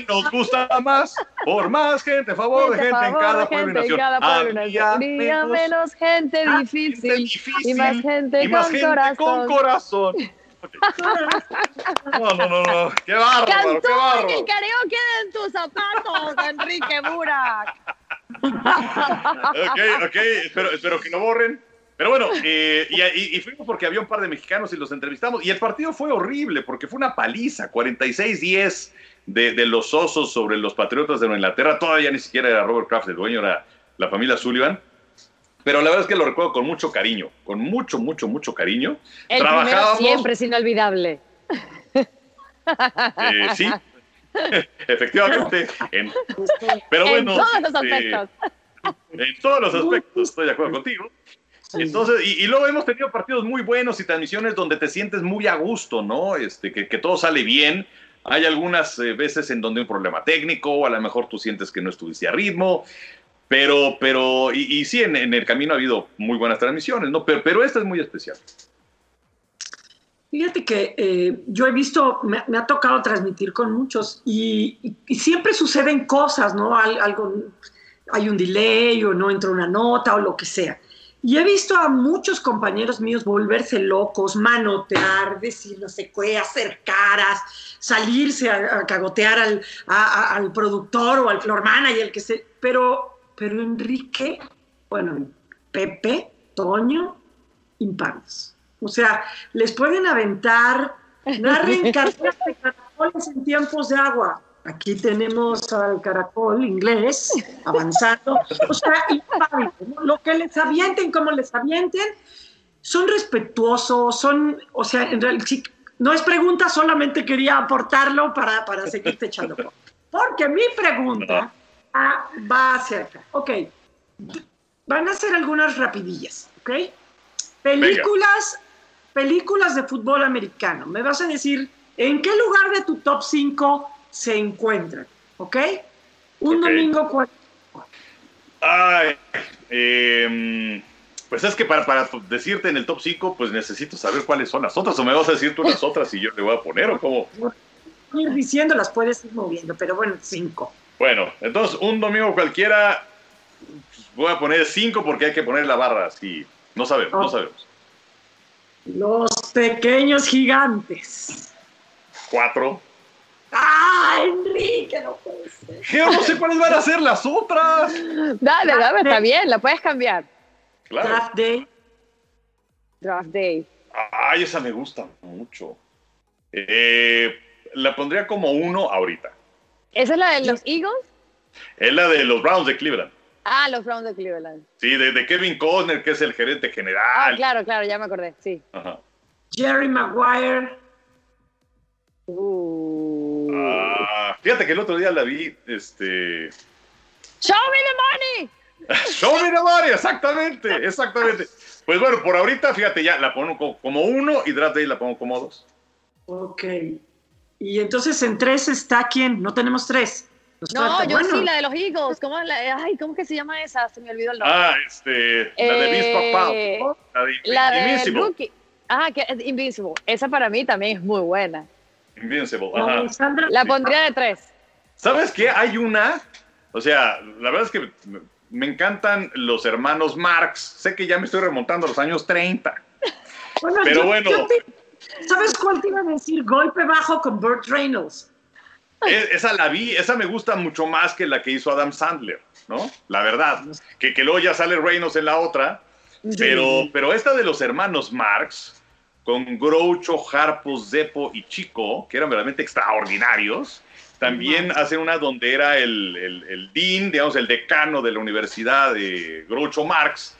nos gusta más. Por más gente, favor de gente en cada pueblo y nación. Había menos, gente difícil, y más gente, con, corazón. No, no, no, no. Qué bárbaro, Cantó qué bárbaro. el karaoke en tus zapatos, Enrique Burak. ok, ok. Espero, espero que no borren. Pero bueno, eh, y, fuimos porque había un par de mexicanos y los entrevistamos. Y el partido fue horrible porque fue una paliza, 46-10 de, de, los osos sobre los Patriotas de Nueva Inglaterra. Todavía ni siquiera era Robert Kraft el dueño, era la familia Sullivan. Pero la verdad es que lo recuerdo con mucho cariño, con mucho, mucho, mucho cariño. El Trabajábamos, siempre es inolvidable. Eh, sí, efectivamente. pero bueno, en todos los este, aspectos. en todos los aspectos, estoy de acuerdo contigo. Entonces, y, luego hemos tenido partidos muy buenos y transmisiones donde te sientes muy a gusto, ¿no? Este, que, todo sale bien. Hay algunas eh, veces en donde hay un problema técnico, o a lo mejor tú sientes que no estuviste a ritmo, pero, pero, y, sí, en, el camino ha habido muy buenas transmisiones, ¿no? Pero, pero esta es muy especial. Fíjate que eh, yo he visto, me, ha tocado transmitir con muchos y, siempre suceden cosas, ¿no? algo, hay un delay o no entra una nota o lo que sea. Y he visto a muchos compañeros míos volverse locos, manotear, decir no sé qué, hacer caras, salirse a, cagotear al, al, productor o al floor manager, que se, pero, pero Enrique, bueno, Pepe, Toño, impares. O sea, les pueden aventar, narren carreras de caracoles en tiempos de agua. Aquí tenemos al caracol inglés avanzando. O sea, Lo que les avienten, como les avienten, son respetuosos, son, o sea, en realidad, no es pregunta, solamente quería aportarlo para, para seguirte echando. Porque mi pregunta ah, va a ser, ok, van a ser algunas rapidillas, ok. Películas, películas de fútbol americano. Me vas a decir, ¿en qué lugar de tu top 5 se encuentran, ¿ok? Un domingo Ay, em, pues es que para, para, decirte en el top 5, pues necesito saber cuáles son las otras, o me vas a decir tú las otras y yo le voy a poner, o cómo. Ir diciendo, las puedes ir moviendo, pero bueno, 5. Bueno, entonces un domingo cualquiera, voy a poner 5 porque hay que poner la barra así. No sabemos, no sabemos. Los pequeños gigantes. 4. ¡Ah, Enrique! No puede ser. Yo no sé cuáles van a ser las otras. Dale, dale, está bien, la puedes cambiar. Claro. Draft Day. Draft Day. Ay, esa me gusta mucho. Eh, la pondría como uno ahorita. ¿Esa es la de los Eagles? Es la de los Browns de Cleveland. Ah, los Browns de Cleveland. Sí, de, Kevin Costner, que es el gerente general. Ah, claro, claro, ya me acordé, sí. Ajá. Jerry Maguire. Uh. Ah, fíjate que el otro día la vi, este... Show me the money. Show me the money, exactamente, exactamente. Pues bueno, por ahorita, fíjate, ya la pongo como uno y Draft Day la pongo como dos. Ok. Y entonces en tres está quién? No tenemos tres. no, yo sí, la de los Eagles. ¿Cómo, la, ay, ¿Cómo que se llama esa? Se me olvidó el nombre. Ah, este, la de Beast Pop La de, la Invincible. Ah, que es Invincible. Esa para mí también es muy buena. Invincible, ajá. La pondría de tres. ¿Sabes qué? Hay una, o sea, la verdad es que me encantan los hermanos Marx. Sé que ya me estoy remontando a los años 30. pero bueno. ¿Sabes cuál te iba a decir? Golpe bajo con Burt Reynolds. E, esa la vi, esa me gusta mucho más que la que hizo Adam Sandler, ¿no? La verdad. Que, que luego ya sale Reynolds en la otra. Pero, pero esta de los hermanos Marx, con Groucho, Harpo, Zeppo y Chico, que eran realmente extraordinarios. También hacen una donde era el, el, dean, digamos, el decano de la Universidad de Groucho Marx.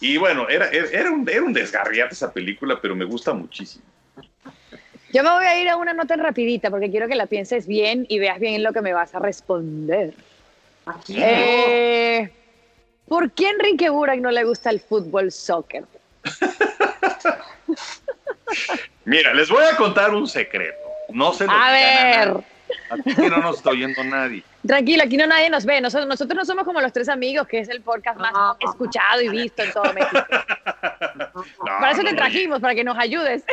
Y bueno, era, era, un, era un desgarriate esa película, pero me gusta muchísimo. Yo me voy a ir a una nota rapidita porque quiero que la pienses bien y veas bien lo que me vas a responder. Eh, ¿Por qué Enrique Burak no le gusta el fútbol soccer? Mira, les voy a contar un secreto. No se lo A ver. Aquí no nos está oyendo nadie. Tranquilo, aquí no nadie nos ve. Nosotros, nosotros no somos como los tres amigos, que es el podcast más escuchado y visto en todo México. para eso te trajimos, para que nos ayudes.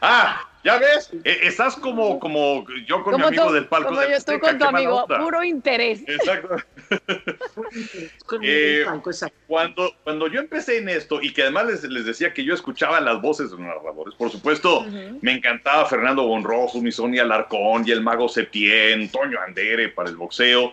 ah, ya ves, e, estás como, como yo con mi amigo del palco. Como yo, tú con tu amigo, puro interés. Exacto. Eh, cuando, cuando yo empecé en esto, y que además les, les decía que yo escuchaba las voces de los narradores, por supuesto, me encantaba Fernando Bonrojo, mi Sonia Alarcón y el mago Septién, Toño Andere para el boxeo,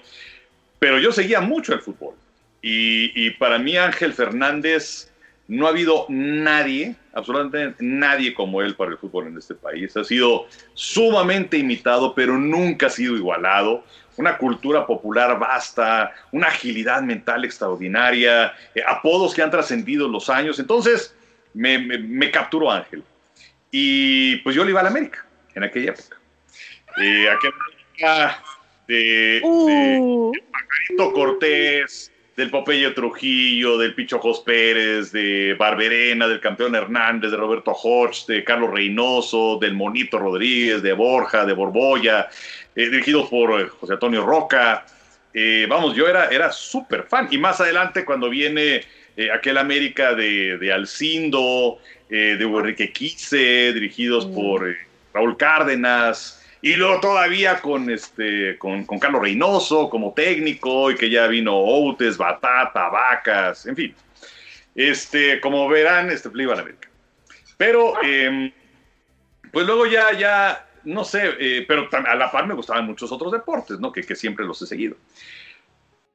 pero yo seguía mucho el fútbol. Y, y para mí Ángel Fernández no ha habido nadie, absolutamente nadie como él para el fútbol en este país. Ha sido sumamente imitado, pero nunca ha sido igualado. Una cultura popular vasta, una agilidad mental extraordinaria, eh, apodos que han trascendido los años. Entonces, me, capturó Ángel. Y pues yo le iba a la América en aquella época. Eh, aquella de, de, uh. Cortés, del Popeye Trujillo, del Pichojos Pérez, de Barberena, del campeón Hernández, de Roberto Hodge, de Carlos Reynoso, del Monito Rodríguez, de Borja, de Borboya, eh, dirigidos por eh, José Antonio Roca. Eh, vamos, yo era, era súper fan. Y más adelante, cuando viene aquel América de, de Alcindo, de Enrique Quise, dirigidos mm. por Raúl Cárdenas, Y luego todavía con, este, con, con Carlos Reynoso como técnico y que ya vino Outes, Batata, Vacas, en fin. Este, como verán, este le iba a la América. Pero, em, pues luego ya, ya, no sé, eh, pero a la par me gustaban muchos otros deportes, ¿no? Que, que siempre los he seguido.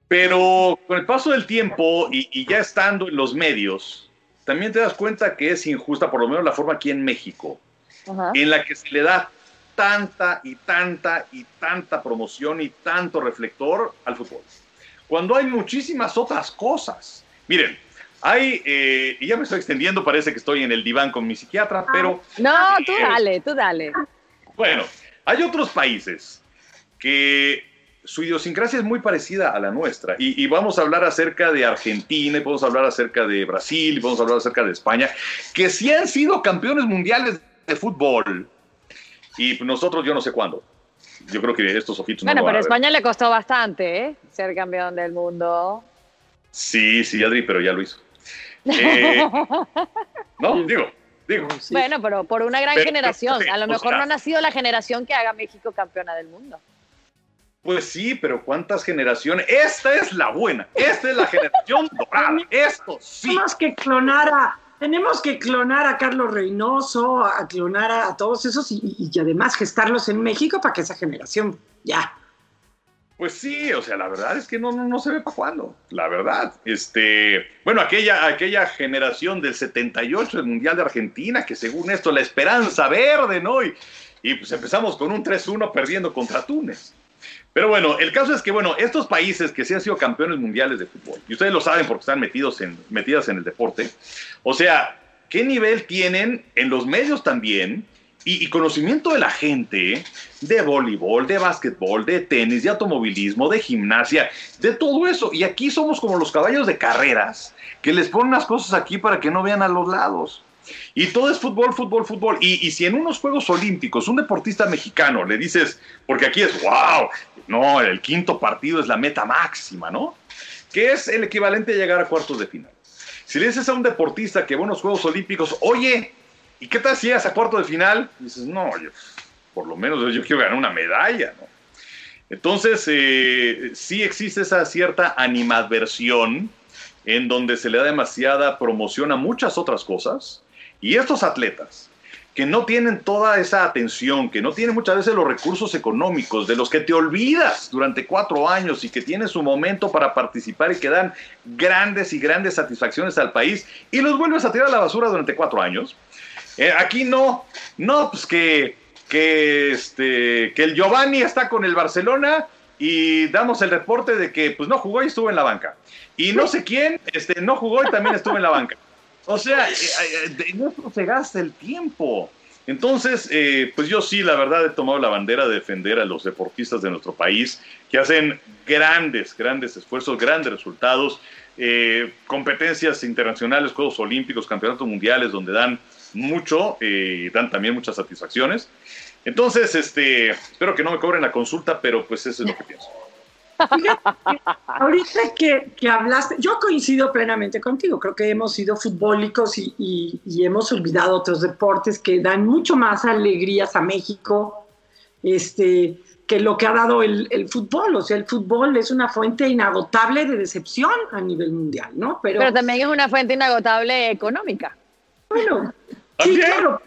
Pero con el paso del tiempo y, y, ya estando en los medios, también te das cuenta que es injusta, por lo menos la forma aquí en México, Ajá. en la que se le da tanta y tanta y tanta promoción y tanto reflector al fútbol. Cuando hay muchísimas otras cosas. Miren, hay, eh, y ya me estoy extendiendo, parece que estoy en el diván con mi psiquiatra, Ah. pero... No, tú dale, tú dale. Bueno, hay otros países que su idiosincrasia es muy parecida a la nuestra. Y, y, vamos a hablar acerca de Argentina, y podemos hablar acerca de Brasil, y podemos hablar acerca de España, que sí han sido campeones mundiales de fútbol. Y nosotros yo no sé cuándo. Yo creo que estos ojitos bueno, no pero a España le costó bastante, ¿eh? Ser campeón del mundo. Sí, sí, Adri, pero ya lo hizo. Eh, no, digo, digo. Sí. Bueno, pero por una gran pero, generación. Pero, a lo mejor sea, no ha nacido la generación que haga México campeona del mundo. Pues sí, pero ¿cuántas generaciones? Esta es la buena. Esta es la generación dorada. Esto sí. Tenemos que clonar a, tenemos que clonar a Carlos Reynoso, a clonar a, todos esos y, además gestarlos en México para que esa generación ya. Pues sí, o sea, la verdad es que no, no, no se ve para cuándo, la verdad. Este, bueno, aquella, aquella generación del 78 del Mundial de Argentina, que según esto la esperanza verde, ¿no? Y, y pues empezamos con un 3-1 perdiendo contra Túnez. Pero bueno, el caso es que, bueno, estos países que sí han sido campeones mundiales de fútbol, y ustedes lo saben porque están metidos en, metidas en el deporte, o sea, ¿qué nivel tienen en los medios también? Y, y, conocimiento de la gente de voleibol, de básquetbol, de tenis, de automovilismo, de gimnasia, de todo eso. Y aquí somos como los caballos de carreras, que les ponen las cosas aquí para que no vean a los lados. Y todo es fútbol, fútbol, fútbol. Y, y, si en unos Juegos Olímpicos un deportista mexicano le dices, porque aquí es, wow, no, el quinto partido es la meta máxima, ¿no? Que es el equivalente a llegar a cuartos de final. Si le dices a un deportista que va a Juegos Olímpicos, oye, ¿y qué tal si llegas a cuarto de final? Dices, no, yo, por lo menos yo quiero ganar una medalla, ¿no? Entonces, eh, sí existe esa cierta animadversión en donde se le da demasiada promoción a muchas otras cosas. Y estos atletas que no tienen toda esa atención, que no tienen muchas veces los recursos económicos, de los que te olvidas durante cuatro años y que tienen su momento para participar y que dan grandes y grandes satisfacciones al país y los vuelves a tirar a la basura durante cuatro años. Eh, aquí no, no, pues que, que, este, que el Giovanni está con el Barcelona y damos el reporte de que pues no jugó y estuvo en la banca. Y no sé quién este, no jugó y también estuvo en la banca. O sea, en eso se gasta el tiempo. Entonces, eh, pues yo sí, la verdad, he tomado la bandera de defender a los deportistas de nuestro país que hacen grandes, grandes esfuerzos, grandes resultados, eh, competencias internacionales, Juegos Olímpicos, Campeonatos Mundiales, donde dan mucho eh, y dan también muchas satisfacciones. Entonces, este, espero que no me cobren la consulta, pero pues eso es lo que pienso. Fíjate, ahorita que, que, hablaste, yo coincido plenamente contigo, creo que hemos sido futbólicos y, y, y, hemos olvidado otros deportes que dan mucho más alegrías a México este, que lo que ha dado el, el, fútbol. O sea, el fútbol es una fuente inagotable de decepción a nivel mundial, ¿no? Pero, Pero también es una fuente inagotable económica. Bueno, sí, claro,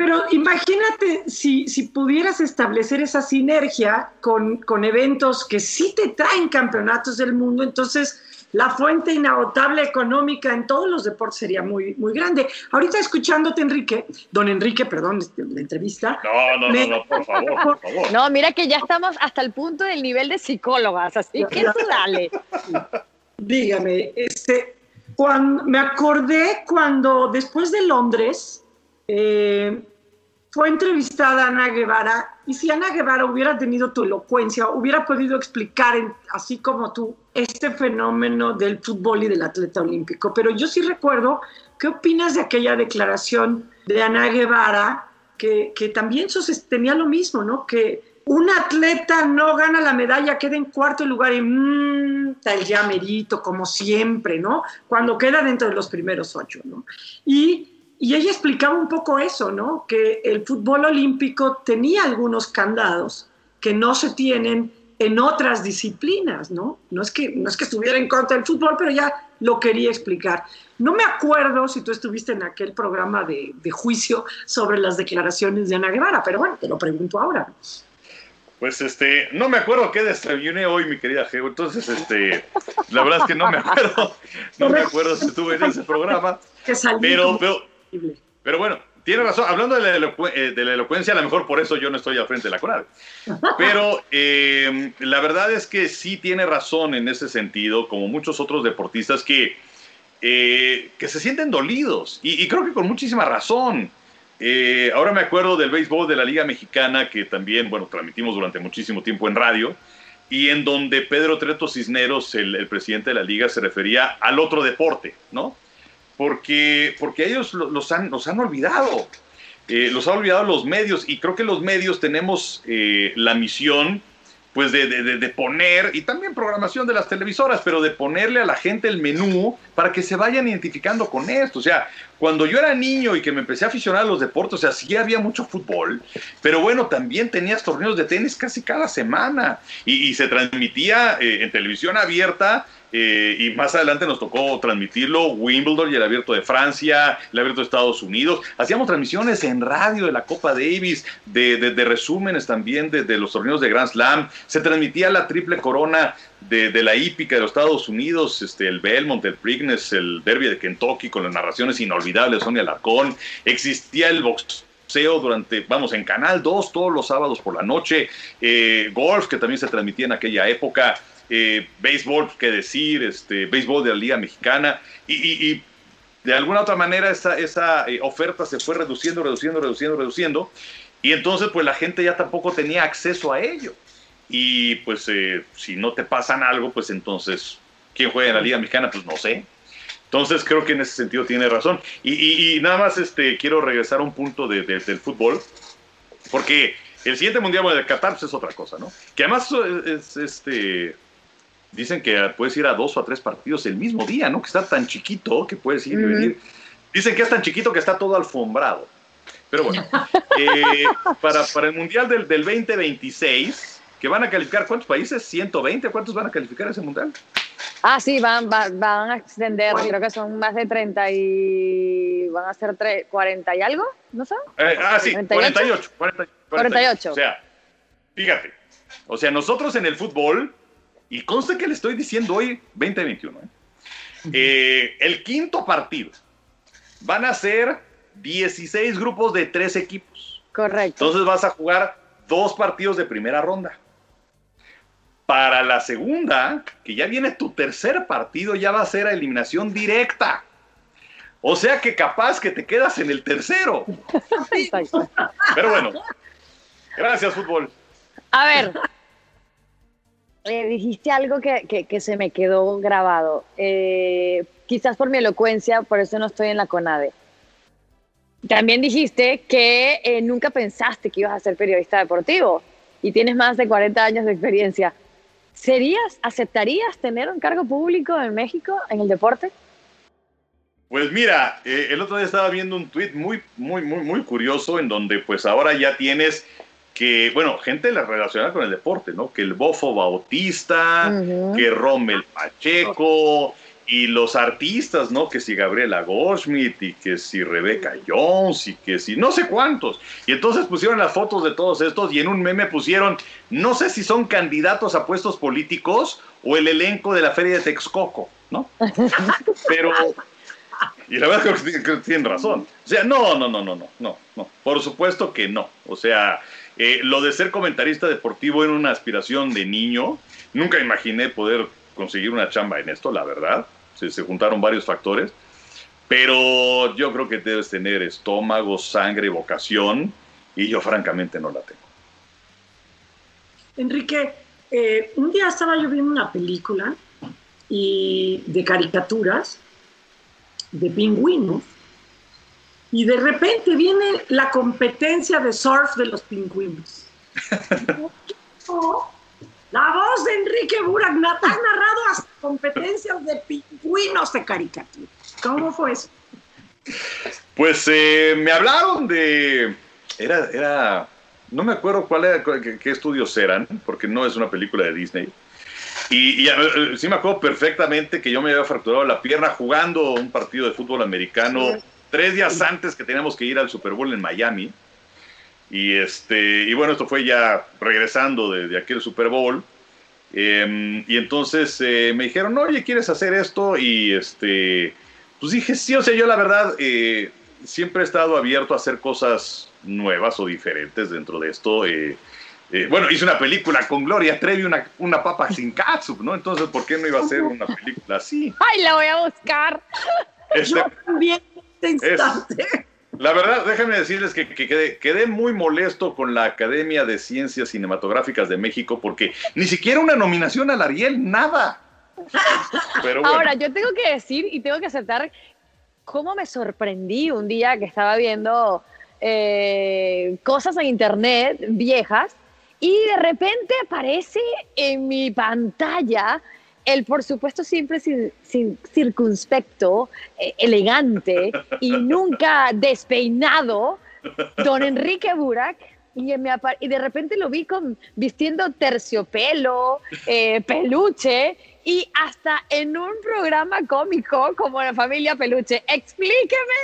pero imagínate si, si, pudieras establecer esa sinergia con, con, eventos que sí te traen campeonatos del mundo, entonces la fuente inagotable económica en todos los deportes sería muy, muy grande. Ahorita escuchándote, Enrique, don Enrique, perdón, este, la entrevista. No, no, me... no, no, por favor, por favor. No, mira que ya estamos hasta el punto del nivel de psicólogas, así que tú dale. Dígame, este, cuando, me acordé cuando después de Londres, eh, fue entrevistada Ana Guevara y si Ana Guevara hubiera tenido tu elocuencia, hubiera podido explicar, en, así como tú, este fenómeno del fútbol y del atleta olímpico. Pero yo sí recuerdo, ¿qué opinas de aquella declaración de Ana Guevara que, que también sostenía lo mismo, ¿no? Que un atleta no gana la medalla, queda en cuarto lugar y mmm, el llamerito, como siempre, ¿no? Cuando queda dentro de los primeros ocho, ¿no? Y y ella explicaba un poco eso, ¿no? Que el fútbol olímpico tenía algunos candados que no se tienen en otras disciplinas, ¿no? No es que, no es que estuviera en contra del fútbol, pero ya lo quería explicar. No me acuerdo si tú estuviste en aquel programa de, de juicio sobre las declaraciones de Ana Guevara, pero bueno, te lo pregunto ahora. Pues este, no me acuerdo qué desayuné hoy, mi querida Geo. Entonces, este, la verdad es que no me acuerdo. No me acuerdo si estuve en ese programa. Pero, pero, pero bueno, tiene razón. Hablando de la, eh, de la, elocuencia, a lo mejor por eso yo no estoy al frente de la CONADE. Pero eh, la verdad es que sí tiene razón en ese sentido, como muchos otros deportistas que, eh, que se sienten dolidos. Y, y, creo que con muchísima razón. Eh, ahora me acuerdo del béisbol de la Liga Mexicana, que también, bueno, transmitimos durante muchísimo tiempo en radio, y en donde Pedro Treto Cisneros, el, presidente de la liga, se refería al otro deporte, ¿no? Porque, porque ellos los han, los han olvidado, eh, los han olvidado los medios, y creo que los medios tenemos eh, la misión pues de, de, poner, y también programación de las televisoras, pero de ponerle a la gente el menú para que se vayan identificando con esto. O sea, cuando yo era niño y que me empecé a aficionar a los deportes, o sea, sí había mucho fútbol, pero bueno, también tenías torneos de tenis casi cada semana y, y se transmitía eh, en televisión abierta eh, y más adelante nos tocó transmitirlo Wimbledon y el Abierto de Francia, el Abierto de Estados Unidos. Hacíamos transmisiones en radio de la Copa Davis, de, de, resúmenes también de, de, los torneos de Grand Slam. Se transmitía la triple corona de, la hípica de los Estados Unidos, este, el Belmont, el Preakness, el Derby de Kentucky con las narraciones inolvidables de Sonia Larcón. Existía el box durante, vamos, en Canal 2 todos los sábados por la noche, eh, golf que también se transmitía en aquella época, eh, béisbol, qué decir, este, béisbol de la Liga Mexicana, y, de alguna otra manera esa, esa eh, oferta se fue reduciendo, reduciendo, reduciendo, reduciendo, y entonces pues la gente ya tampoco tenía acceso a ello. Y pues eh, si no te pasan algo, pues entonces, ¿quién juega en la Liga Mexicana? Pues no sé. Entonces creo que en ese sentido tiene razón. Y, nada más este, quiero regresar a un punto de, del fútbol, porque el siguiente Mundial de Qatar pues, es otra cosa, ¿no? Que además es, este, dicen que puedes ir a dos o a tres partidos el mismo día, ¿no? Que está tan chiquito que puedes ir y venir. Dicen que es tan chiquito que está todo alfombrado. Pero bueno, eh, para, para, el Mundial del, del 2026, que van a calificar, ¿cuántos países? ¿120? ¿Cuántos van a calificar ese Mundial? Ah, sí, van, van, a extender, creo que son más de 30 y... van a ser 40 y algo, ¿no sé? Eh, ah, sí, 48, 48, 48. O sea, fíjate, o sea, nosotros en el fútbol y conste que le estoy diciendo hoy 2021. ¿eh? Eh, el quinto partido van a ser 16 grupos de tres equipos. Correcto. Entonces vas a jugar dos partidos de primera ronda. Para la segunda, que ya viene tu tercer partido, ya va a ser a eliminación directa. O sea que capaz que te quedas en el tercero. Pero bueno, gracias fútbol. A ver, eh, dijiste algo que, que, se me quedó grabado. Eh, quizás por mi elocuencia, por eso no estoy en la CONADE. También dijiste que eh, nunca pensaste que ibas a ser periodista deportivo y tienes más de 40 años de experiencia. ¿Serías, aceptarías tener un cargo público en México en el deporte? Pues mira, el otro día estaba viendo un tuit muy, muy, muy, muy curioso en donde pues ahora ya tienes que, bueno, gente la relaciona con el deporte, ¿no? Que el Bofo Bautista, que Rommel Pacheco, y los artistas, ¿no? Que si Gabriela Goldschmidt y que si Rebecca Jones y que si no sé cuántos. Y entonces pusieron las fotos de todos estos y en un meme pusieron, no sé si son candidatos a puestos políticos o el elenco de la feria de Texcoco, ¿no? Pero, y la verdad es que tienen razón. O sea, no, no, no, no, no, no, no. Por supuesto que no. O sea, eh, lo de ser comentarista deportivo era una aspiración de niño. Nunca imaginé poder conseguir una chamba en esto, la verdad. Se, juntaron varios factores. Pero yo creo que debes tener estómago, sangre, vocación. Y yo francamente no la tengo. Enrique, eh, un día estaba yo viendo una película y de caricaturas de pingüinos y de repente viene la competencia de surf de los pingüinos. la voz de Enrique Burak, ha narrado las competencias de pingüinos de caricatura. ¿Cómo fue eso? Pues eh, me hablaron de. Era, era. No me acuerdo cuál era, qué, qué estudios eran, porque no es una película de Disney. Y, y, eh, sí me acuerdo perfectamente que yo me había fracturado la pierna jugando un partido de fútbol americano tres días antes que teníamos que ir al Super Bowl en Miami. Y, este, y bueno, esto fue ya regresando de, de aquel Super Bowl. Eh, y entonces eh, me dijeron, oye, ¿quieres hacer esto? Y este, pues dije, sí, o sea, yo la verdad eh, siempre he estado abierto a hacer cosas nuevas o diferentes dentro de esto. Eh, eh, bueno, hice una película con Gloria Trevi, una, una papa sin catsup, ¿no? Entonces, ¿por qué no iba a hacer una película así? ¡Ay, la voy a buscar! Este, Yo también este Es- instante. La verdad, déjenme decirles que, que quedé, quedé muy molesto con la Academia de Ciencias Cinematográficas de México porque ni siquiera una nominación al Ariel, nada. Pero bueno, Ahora, yo tengo que decir y tengo que aceptar cómo me sorprendí un día que estaba viendo eh, cosas en internet viejas y de repente aparece en mi pantalla el, por supuesto, siempre cir- cir- circunspecto, eh, elegante y nunca despeinado, don Enrique Burak. Y de repente lo vi con, vistiendo terciopelo, eh, peluche y hasta en un programa cómico como La Familia Peluche. Explíqueme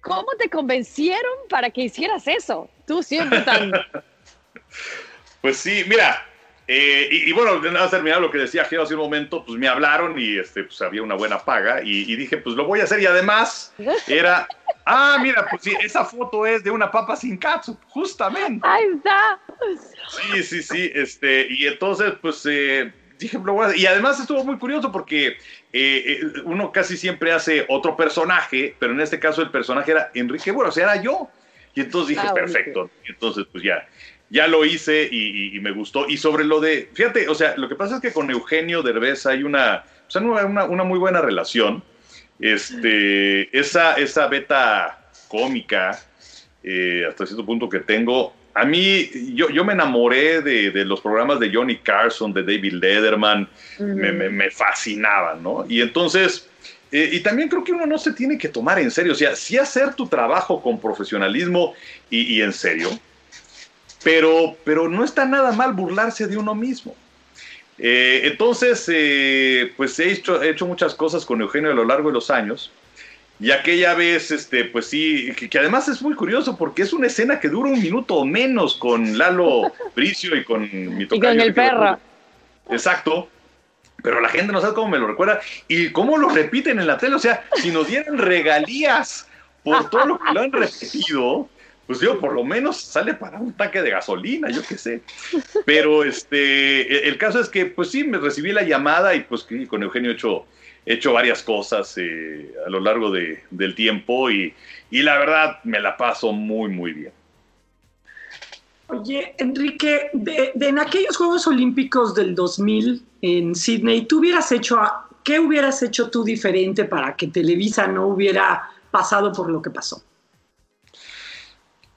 cómo te convencieron para que hicieras eso. Tú siempre tan... pues sí, mira. Eh, y, y bueno, nada más terminar lo que decía Geo hace un momento, pues me hablaron y este, pues había una buena paga y, y dije, pues lo voy a hacer y además era, ah, mira, pues sí, esa foto es de una papa sin catsup, justamente. Ahí está. Sí, sí, sí, este, y entonces, pues, eh, dije, lo voy a hacer. y además estuvo muy curioso porque eh, eh, uno casi siempre hace otro personaje, pero en este caso el personaje era Enrique Bueno, o sea, era yo. Y entonces dije, Ah, perfecto. Y entonces, pues ya, ya lo hice y, y- y me gustó. Y sobre lo de, fíjate, o sea, lo que pasa es que con Eugenio Derbez hay una, o sea, una, una- muy buena relación. Este, esa, esa beta cómica, eh, hasta cierto punto que tengo. A mí, yo, yo me enamoré de, de los programas de Johnny Carson, de David Letterman, me, me- me fascinaban, ¿no? Y entonces, eh, y también creo que uno no se tiene que tomar en serio, o sea, sí hacer tu trabajo con profesionalismo y, y en serio, pero, pero no está nada mal burlarse de uno mismo. Eh, entonces, eh, pues he hecho, he hecho muchas cosas con Eugenio a lo largo de los años. Y aquella vez, este, pues sí, que, que además es muy curioso porque es una escena que dura un minuto o menos con Lalo Bricio y con mi Y tocayo, con el perro. Exacto. Pero la gente no sabe cómo me lo recuerda y cómo lo repiten en la tele. O sea, si nos dieran regalías por todo lo que lo han repetido, pues digo, por lo menos sale para un tanque de gasolina, yo qué sé. Pero este, el- el caso es que, pues sí, me recibí la llamada y pues con Eugenio he hecho, he hecho varias cosas eh, a lo largo de- del tiempo y, y la verdad me la paso muy, muy bien. Oye, Enrique, de, de en aquellos Juegos Olímpicos del 2000 en Sydney, ¿tú hubieras hecho, qué hubieras hecho tú diferente para que Televisa no hubiera pasado por lo que pasó?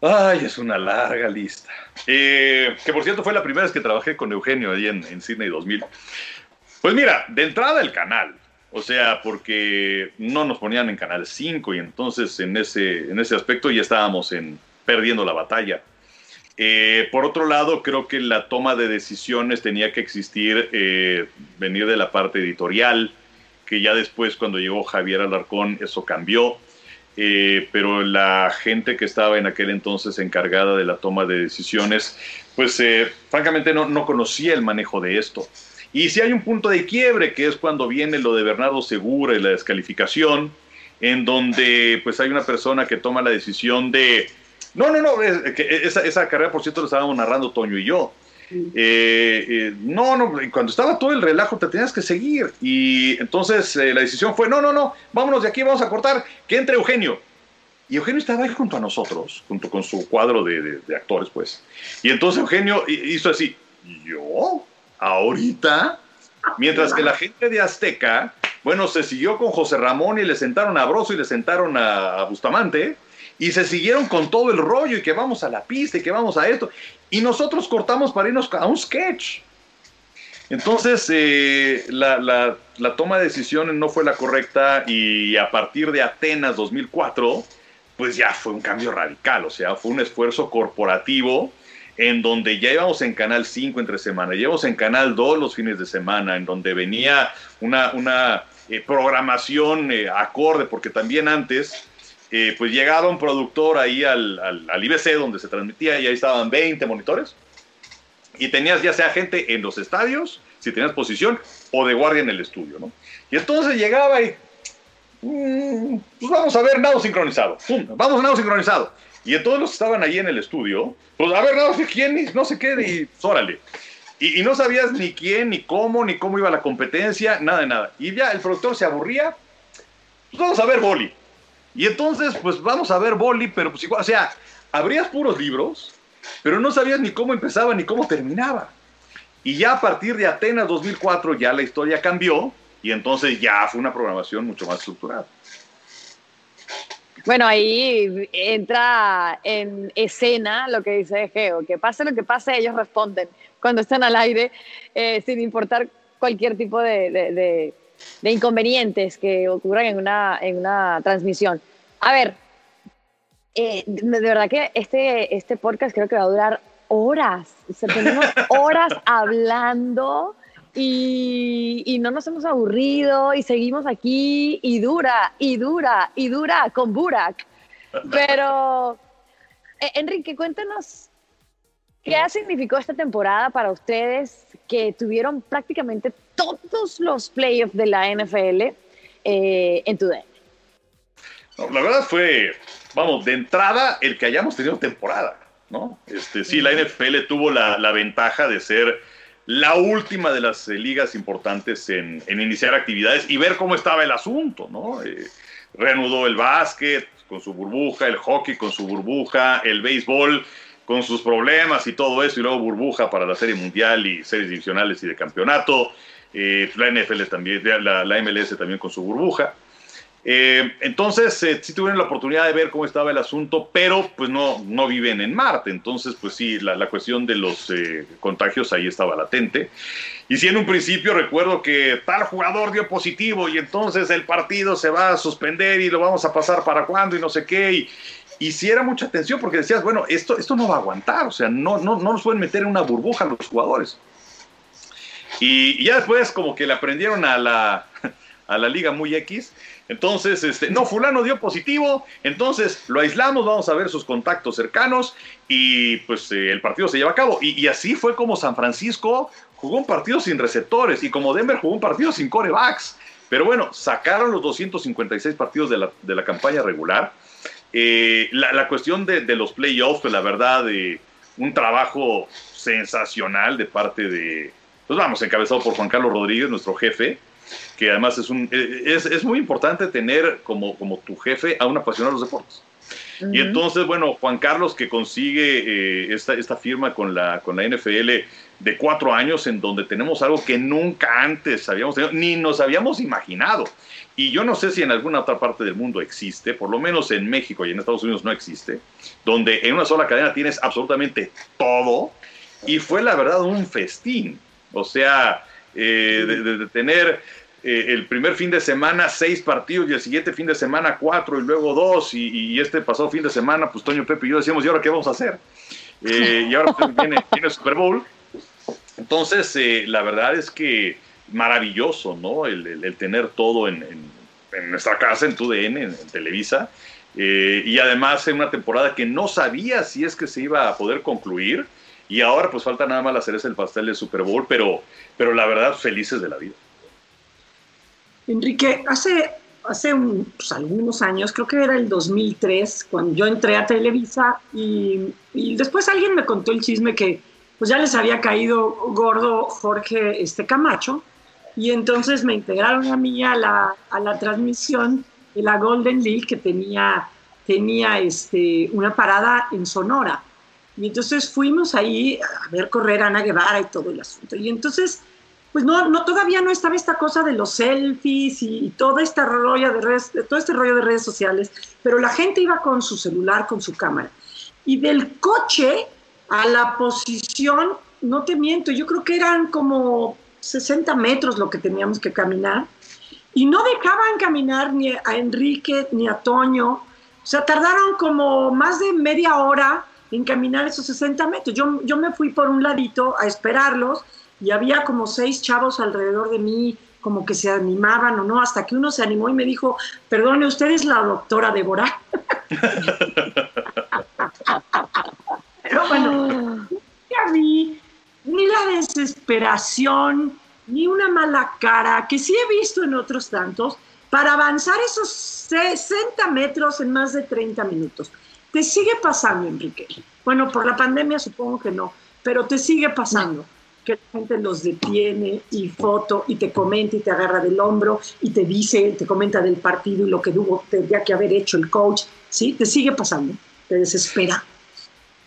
Ay, es una larga lista. Eh, que por cierto fue la primera vez que trabajé con Eugenio ahí en, en Sydney 2000. Pues mira, de entrada el canal. O sea, porque no nos ponían en Canal 5 y entonces en ese, en ese aspecto ya estábamos en, perdiendo la batalla. Eh, por otro lado, creo que la toma de decisiones tenía que existir, eh, venir de la parte editorial, que ya después cuando llegó Javier Alarcón eso cambió. Eh, pero la gente que estaba en aquel entonces encargada de la toma de decisiones, pues eh, francamente no, no conocía el manejo de esto. Y si hay un punto de quiebre, que es cuando viene lo de Bernardo Segura y la descalificación, en donde pues hay una persona que toma la decisión de... No, no, no, es- que esa, esa carrera por cierto la estábamos narrando Toño y yo. Eh, eh, no, no, cuando estaba todo el relajo te tenías que seguir. Y entonces eh, la decisión fue, no, no, no, vámonos de aquí, vamos a cortar, que entre Eugenio. Y Eugenio estaba ahí junto a nosotros, junto con su cuadro de, actores, pues. Y entonces Eugenio hi- hizo así, ¿yo? ¿Ahorita? Mientras que la gente de Azteca, bueno, se siguió con José Ramón y le sentaron a Broso y le sentaron a Bustamante. Y se siguieron con todo el rollo y que vamos a la pista y que vamos a esto. Y nosotros cortamos para irnos a un sketch. Entonces, eh, la, toma de decisiones no fue la correcta y a partir de Atenas 2004, pues ya fue un cambio radical, o sea, fue un esfuerzo corporativo en donde ya íbamos en Canal 5 entre semana, ya íbamos en Canal 2 los fines de semana, en donde venía una, una eh, programación eh, acorde, porque también antes, pues llegaba un productor ahí al, al, IBC donde se transmitía y ahí estaban 20 monitores y tenías ya sea gente en los estadios, si tenías posición, o de guardia en el estudio, ¿no? Y entonces llegaba y, mm, pues vamos a ver nado sincronizado, vamos a nado sincronizado. Y todos los que estaban ahí en el estudio, pues a ver, nado, quién, no sé qué, y pues, órale. Y, no sabías ni quién, ni cómo, ni cómo iba la competencia, nada de nada. Y ya el productor se aburría, pues vamos a ver boli. Y entonces, pues vamos a ver boli, pero pues igual, o sea, abrías puros libros pero no sabías ni cómo empezaba ni cómo terminaba. Y ya a partir de Atenas 2004 ya la historia cambió y entonces ya fue una programación mucho más estructurada. Bueno, ahí entra en escena lo que dice Geo, que pase lo que pase, ellos responden cuando están al aire, eh, sin importar cualquier tipo de, de, inconvenientes que ocurran en una, en una transmisión. A ver, eh, de verdad que este, este podcast creo que va a durar horas. O tenemos horas hablando y, y, no nos hemos aburrido y seguimos aquí y dura y dura y dura con Burak. Pero, eh, Enrique, cuéntanos qué ha significado esta temporada para ustedes que tuvieron prácticamente todos los playoffs de la NFL eh, en tu DN. la verdad fue vamos, de entrada, el que hayamos tenido temporada, ¿no? Este, sí, la NFL tuvo la, ventaja de ser la última de las eh, ligas importantes en, iniciar actividades y ver cómo estaba el asunto, ¿no? Eh, reanudó el básquet con su burbuja, el hockey con su burbuja, el béisbol con sus problemas y todo eso, y luego burbuja para la Serie Mundial y series divisionales y de campeonato. Eh, la NFL también, la, la MLS también con su burbuja. Eh, entonces, eh, sí tuvieron la oportunidad de ver cómo estaba el asunto, pero pues no, no viven en Marte. Entonces, pues sí, la, cuestión de los eh, contagios ahí estaba latente. Y si en un principio recuerdo que tal jugador dio positivo y entonces el partido se va a suspender y lo vamos a pasar para cuándo y no sé qué. Y, y era mucha atención porque decías, bueno, esto, esto no va a aguantar, o sea, no, no, no nos pueden meter en una burbuja los jugadores. Y, y ya después como que le aprendieron a la, a la liga muy X entonces, este, no, fulano dio positivo, entonces lo aislamos, vamos a ver sus contactos cercanos y pues eh, el partido se lleva a cabo. Y, así fue como San Francisco jugó un partido sin receptores y como Denver jugó un partido sin corebacks. Pero bueno, sacaron los 256 partidos de la, de la campaña regular. Eh, la, cuestión de, los playoffs, pues la verdad, de un trabajo sensacional de parte de, pues vamos, encabezado por Juan Carlos Rodríguez, nuestro jefe, que además es, un, eh, es, es, muy importante tener como, como tu jefe a un apasionado de los deportes. Y entonces, bueno, Juan Carlos que consigue eh, esta, esta firma con la, con la NFL de cuatro años en donde tenemos algo que nunca antes habíamos tenido, ni nos habíamos imaginado. Y yo no sé si en alguna otra parte del mundo existe, por lo menos en México y en Estados Unidos no existe, donde en una sola cadena tienes absolutamente todo. Y fue la verdad un festín. O sea, eh, de, tener eh, el primer fin de semana seis partidos y el siguiente fin de semana cuatro y luego dos y, este pasado fin de semana pues Toño Pepe y yo decíamos, ¿y ahora qué vamos a hacer? Eh, y ahora pues, viene, el Super Bowl. Entonces, la verdad es que maravilloso, ¿no? El, tener todo en, nuestra casa, en TUDN, en, en Televisa. y además en una temporada que no sabía si es que se iba a poder concluir. Y ahora pues falta nada más la cereza del pastel del Super Bowl, pero, pero la verdad felices de la vida. Enrique, hace, hace pues, algunos años, creo que era el 2003, cuando yo entré a Televisa y, después alguien me contó el chisme que pues ya les había caído gordo Jorge este, Camacho y entonces me integraron a mí a la, a la transmisión de la Golden League que tenía, tenía este, una parada en Sonora. Y entonces fuimos ahí a ver correr a Ana Guevara y todo el asunto. Y entonces, pues no, no todavía no estaba esta cosa de los selfies y, todo, este rollo de redes, todo este rollo de redes sociales, pero la gente iba con su celular, con su cámara. Y del coche a la posición, no te miento, yo creo que eran como 60 metros lo que teníamos que caminar. Y no dejaban caminar ni a Enrique ni a Toño. O sea, tardaron como más de media hora en caminar esos 60 metros. Yo, yo me fui por un ladito a esperarlos y había como seis chavos alrededor de mí, como que se animaban o no, hasta que uno se animó y me dijo, perdone, usted es la doctora Débora. Pero bueno, a mí, ni la desesperación, ni una mala cara, que sí he visto en otros tantos, para avanzar esos 60 metros en más de 30 minutos. Te sigue pasando, Enrique. Bueno, por la pandemia supongo que no, pero te sigue pasando que la gente los detiene y foto y te comenta y te agarra del hombro y te dice, te comenta del partido y lo que tuvo, tendría que haber hecho el coach, ¿sí? Te sigue pasando, te desespera.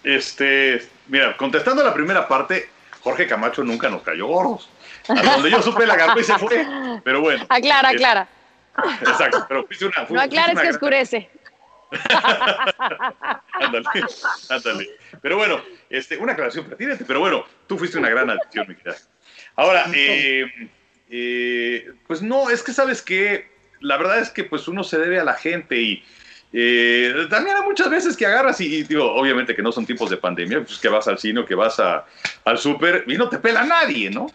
Este, mira, contestando la primera parte, Jorge Camacho nunca nos cayó gordos. A donde yo supe la agarró y se fue. Pero bueno. Aclara, aclara. Exacto, pero fuiste una. no aclares que oscurece. ándale, ándale. Pero bueno, este, una aclaración pertinente, pero bueno, tú fuiste una gran adición, mi querida. Ahora, eh, eh, pues no, es que sabes que la verdad es que pues uno se debe a la gente y eh, también hay muchas veces que agarras y, digo, obviamente que no son tiempos de pandemia, pues que vas al cine o que vas a, al súper y no te pela nadie, ¿no?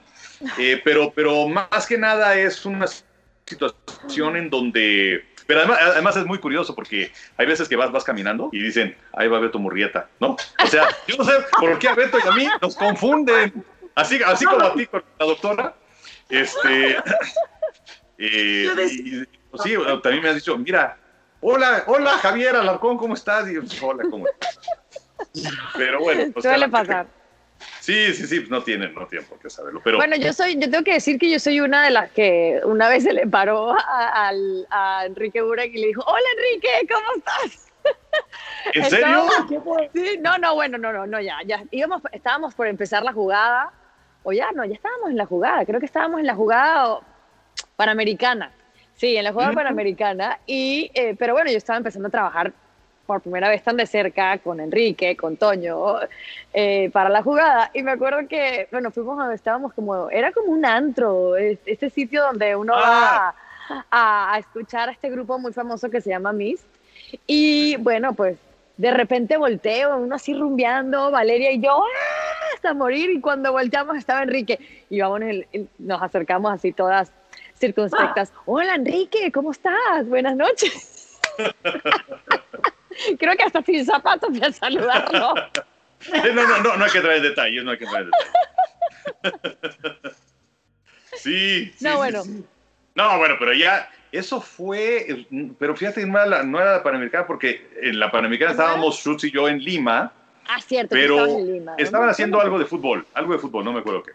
pero, pero más que nada es una situación en donde pero además, es muy curioso porque hay veces que vas, vas caminando y dicen, ahí va Beto Murrieta, ¿no? O sea, yo no sé por qué a Beto y a mí nos confunden. Así, así como a ti con la doctora. Este. Eh, pues sí, también me has dicho, mira, hola, hola Javier Alarcón, ¿cómo estás? Y yo, hola, ¿cómo estás? Pero bueno. Pues, Suele pasar. Sí, sí, sí, no tienen, no tienen por qué saberlo. Pero... Bueno, yo soy, yo tengo que decir que yo soy una de las que una vez se le paró a, a, Enrique Burak y le dijo, hola Enrique, ¿cómo estás? ¿En serio? Sí, no, no, bueno, no, no, no, ya, ya íbamos, estábamos por empezar la jugada, o ya, no, ya estábamos en la jugada, creo que estábamos en la jugada panamericana. Sí, en la jugada panamericana, y, eh, pero bueno, yo estaba empezando a trabajar por primera vez tan de cerca con Enrique, con Toño, eh, para la jugada. Y me acuerdo que, bueno, fuimos a estábamos como, era como un antro, este sitio donde uno va ah. a, escuchar a este grupo muy famoso que se llama Mist. Y bueno, pues de repente volteo, uno así rumbeando, Valeria y yo, ¡ah! hasta morir. Y cuando volteamos estaba Enrique. Y vamos, nos acercamos así todas circunspectas. Hola Enrique, ¿cómo estás? Buenas noches. Creo que hasta sin zapatos voy a saludarlo. No, no, no, no hay que traer detalles, no hay que traer detalles. Sí, sí. No, bueno. No, bueno, pero ya, eso fue, pero fíjate, no era, no era la Panamericana, porque en la Panamericana estábamos Schutz y yo en Lima. Ah, cierto, pero en Lima. estaban haciendo algo de fútbol, algo de fútbol, no me acuerdo qué.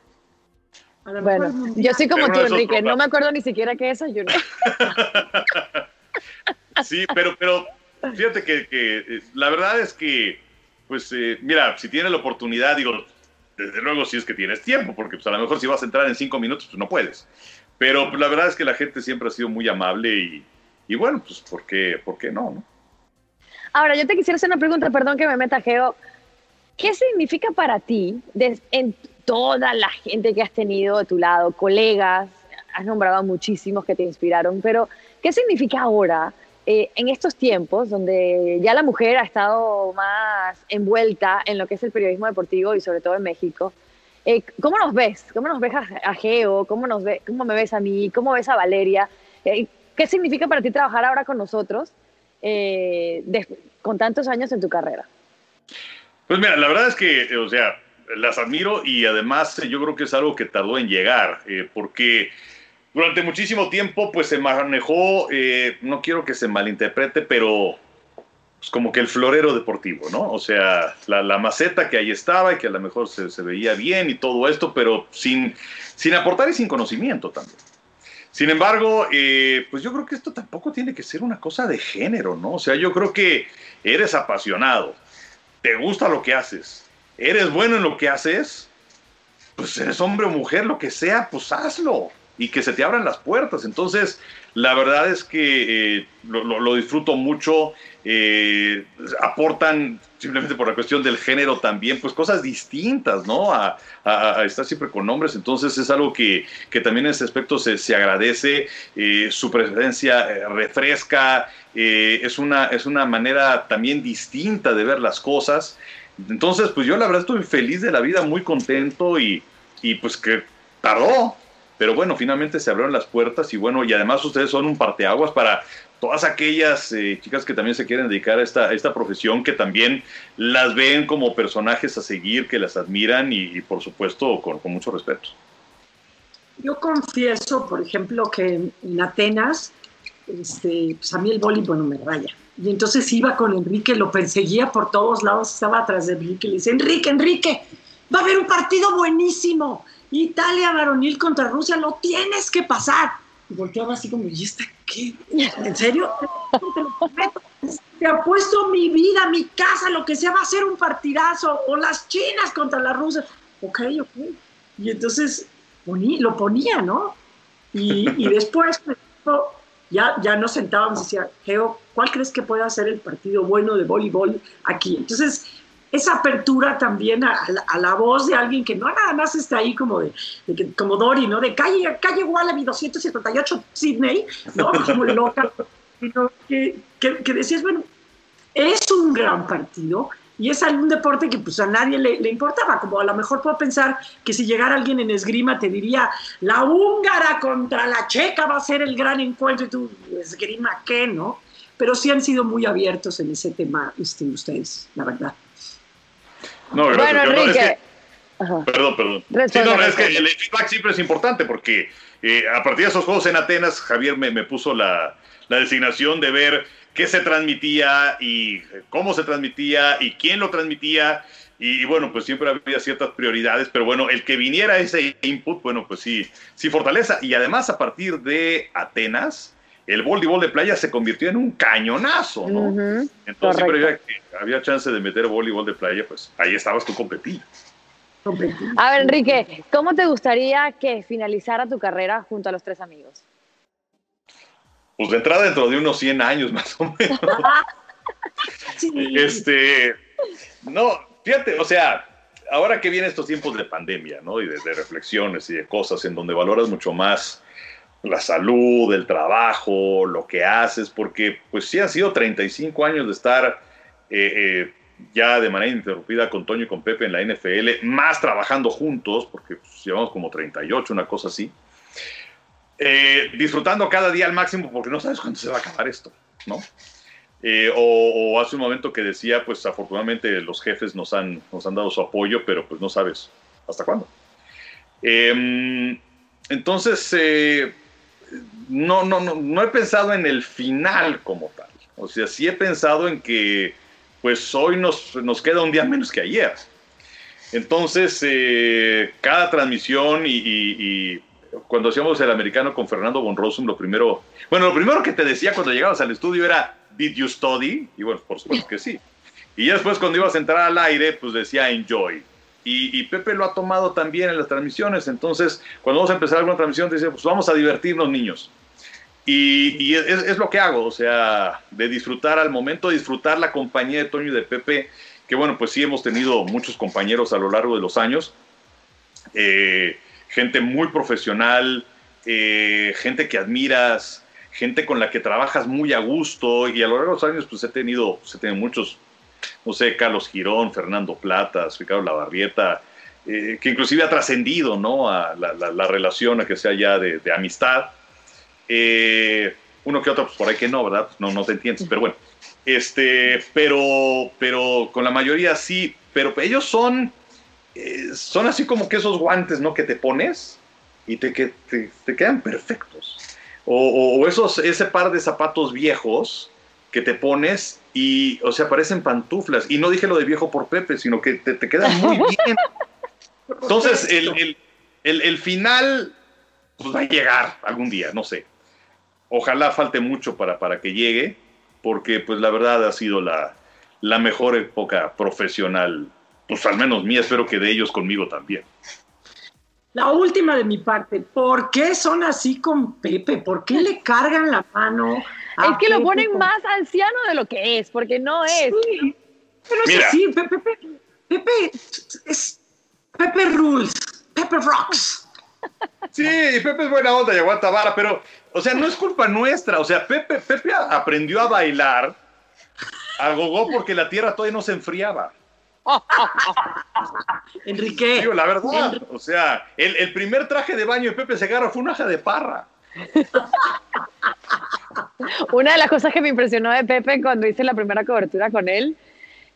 Bueno, yo soy como tú, Enrique, no me acuerdo ni siquiera qué es yo sí, pero, pero Fíjate que, eh, la verdad es que, pues, eh, mira, si tienes la oportunidad, digo, desde luego si es que tienes tiempo, porque pues, a lo mejor si vas a entrar en cinco minutos, pues no puedes. Pero pues, la verdad es que la gente siempre ha sido muy amable y, bueno, pues, ¿por qué, ¿por qué no, no? Ahora, yo te quisiera hacer una pregunta, perdón que me meta, Geo. ¿Qué significa para ti, en toda la gente que has tenido de tu lado, colegas, has nombrado muchísimos que te inspiraron, pero ¿qué significa ahora eh, en estos tiempos donde ya la mujer ha estado más envuelta en lo que es el periodismo deportivo y sobre todo en México, eh, ¿cómo nos ves? ¿Cómo nos ves a, Geo? ¿Cómo, nos ve, ¿Cómo me ves a mí? ¿Cómo ves a Valeria? Eh, ¿Qué significa para ti trabajar ahora con nosotros con tantos años en tu carrera? Pues mira, la verdad es que, o sea, las admiro y además yo creo que es algo que tardó en llegar, porque durante muchísimo tiempo pues se manejó, eh, no quiero que se malinterprete, pero pues, como que el florero deportivo, ¿no? O sea, la, maceta que ahí estaba y que a lo mejor se, veía bien y todo esto, pero sin, sin aportar y sin conocimiento también. Sin embargo, eh, pues yo creo que esto tampoco tiene que ser una cosa de género, ¿no? O sea, yo creo que eres apasionado, te gusta lo que haces, eres bueno en lo que haces, pues eres hombre o mujer, lo que sea, pues hazlo. y que se te abran las puertas. Entonces, la verdad es que eh, lo, disfruto mucho. Eh, aportan simplemente por la cuestión del género también, pues cosas distintas, ¿no? A, estar siempre con hombres. Entonces es algo que, también en ese aspecto se, se agradece. Eh, su presencia refresca. es, una, es una manera también distinta de ver las cosas. Entonces, pues yo la verdad estoy feliz de la vida, muy contento y, y pues que tardó, pero bueno, finalmente se abrieron las puertas y bueno, y además ustedes son un parteaguas para todas aquellas eh, chicas que también se quieren dedicar a esta, esta profesión, que también las ven como personajes a seguir, que las admiran y, por supuesto con, mucho respeto. Yo confieso, por ejemplo, que en Atenas, este, pues a mí el voleibol no me raya. Y entonces iba con Enrique, lo perseguía por todos lados, estaba atrás de Enrique, le dice, Enrique, Enrique, va a haber un partido buenísimo. Italia varonil contra Rusia, lo tienes que pasar. Y volteaba así como, ¿y esta qué? ¿En serio? Te apuesto mi vida, mi casa, lo que sea, va a ser un partidazo. O las chinas contra las rusas. Ok, ok. Y entonces lo ponía, ¿no? Y, y después pues, ya, ya nos sentábamos y decía, Geo, ¿cuál crees que pueda ser el partido bueno de voleibol aquí? Entonces, esa apertura también a, la voz de alguien que no nada más está ahí como de, como Dory, ¿no? De calle, calle Wallaby 278 Sydney, ¿no? Como loca, sino que, que, decías, bueno, es un gran partido y es algún deporte que pues a nadie le, importaba, como a lo mejor puedo pensar que si llegara alguien en esgrima te diría, la húngara contra la checa va a ser el gran encuentro y tú, esgrima qué, ¿no? Pero sí han sido muy abiertos en ese tema este, ustedes, la verdad. No, gracias. Bueno, Enrique. perdón, perdón. sí, no, es que el feedback siempre es importante porque eh, a partir de esos juegos en Atenas, Javier me, me puso la, la, designación de ver qué se transmitía y cómo se transmitía y quién lo transmitía. Y, bueno, pues siempre había ciertas prioridades, pero bueno, el que viniera ese input, bueno, pues sí, sí fortaleza. Y además a partir de Atenas, el voleibol de playa se convirtió en un cañonazo, ¿no? Entonces siempre había, chance de meter voleibol de playa, pues ahí estabas tú competiendo. A ver, Enrique, ¿cómo te gustaría que finalizara tu carrera junto a los tres amigos? Pues de entrada dentro de unos 100 años más o menos. Este, no, fíjate, o sea, ahora que vienen estos tiempos de pandemia, ¿no? Y de, de reflexiones y de cosas en donde valoras mucho más la salud, el trabajo, lo que haces, porque pues sí han sido 35 años de estar eh, eh, ya de manera interrumpida con Toño y con Pepe en la NFL, más trabajando juntos, porque pues, llevamos como 38, una cosa así. Eh, disfrutando cada día al máximo porque no sabes cuándo se va a acabar esto, ¿no? o, hace un momento que decía, pues afortunadamente los jefes nos han, nos han dado su apoyo, pero pues no sabes hasta cuándo. Em, entonces, no, no, no, no he pensado en el final como tal. O sea, sí he pensado en que pues hoy nos, nos queda un día menos que ayer. Entonces, eh, cada transmisión y, cuando hacíamos el americano con Fernando von Rossum, lo primero, bueno, lo primero que te decía cuando llegabas al estudio era, ¿Did you study? Y bueno, por supuesto que sí. Y ya después cuando ibas a entrar al aire, pues decía, enjoy. Y, Pepe lo ha tomado también en las transmisiones. Entonces, cuando vamos a empezar alguna transmisión, dice, pues vamos a divertirnos, niños. Y, es, lo que hago, o sea, de disfrutar al momento, disfrutar la compañía de Toño y de Pepe, que bueno, pues sí hemos tenido muchos compañeros a lo largo de los años. Eh, gente muy profesional, eh, gente que admiras, gente con la que trabajas muy a gusto y a lo largo de los años pues he tenido, pues, he muchos no sé, Carlos Girón, Fernando Platas, Ricardo Lavarrieta, eh, que inclusive ha trascendido, ¿no? A la, relación a que sea ya de, amistad. Eh, uno que otro, pues por ahí que no, ¿verdad? No, no te entiendes, pero bueno. Este, pero, pero con la mayoría sí, pero ellos son, eh, son así como que esos guantes, ¿no? Que te pones y te, que, te, quedan perfectos. O, o, esos, ese par de zapatos viejos que te pones y, o sea, parecen pantuflas. Y no dije lo de viejo por Pepe, sino que te, te quedan muy bien. Entonces, el, el, el, final pues, va a llegar algún día, no sé. Ojalá falte mucho para, para que llegue, porque pues la verdad ha sido la, la mejor época profesional, pues al menos mía, espero que de ellos conmigo también. La última de mi parte, ¿por qué son así con Pepe? ¿Por qué le cargan la mano? es que lo ponen más anciano de lo que es, porque no es. Sí, pero es así, Pepe, Pepe, es Pepe Rules, Pepe Rocks. Sí, Pepe es buena onda y aguanta vara, pero, o sea, no es culpa nuestra. O sea, Pepe, Pepe aprendió a bailar a gogó porque la tierra todavía no se enfriaba. Enrique. la verdad. O sea, el, primer traje de baño de Pepe Segarra fue una hoja de parra. Una de las cosas que me impresionó de Pepe cuando hice la primera cobertura con él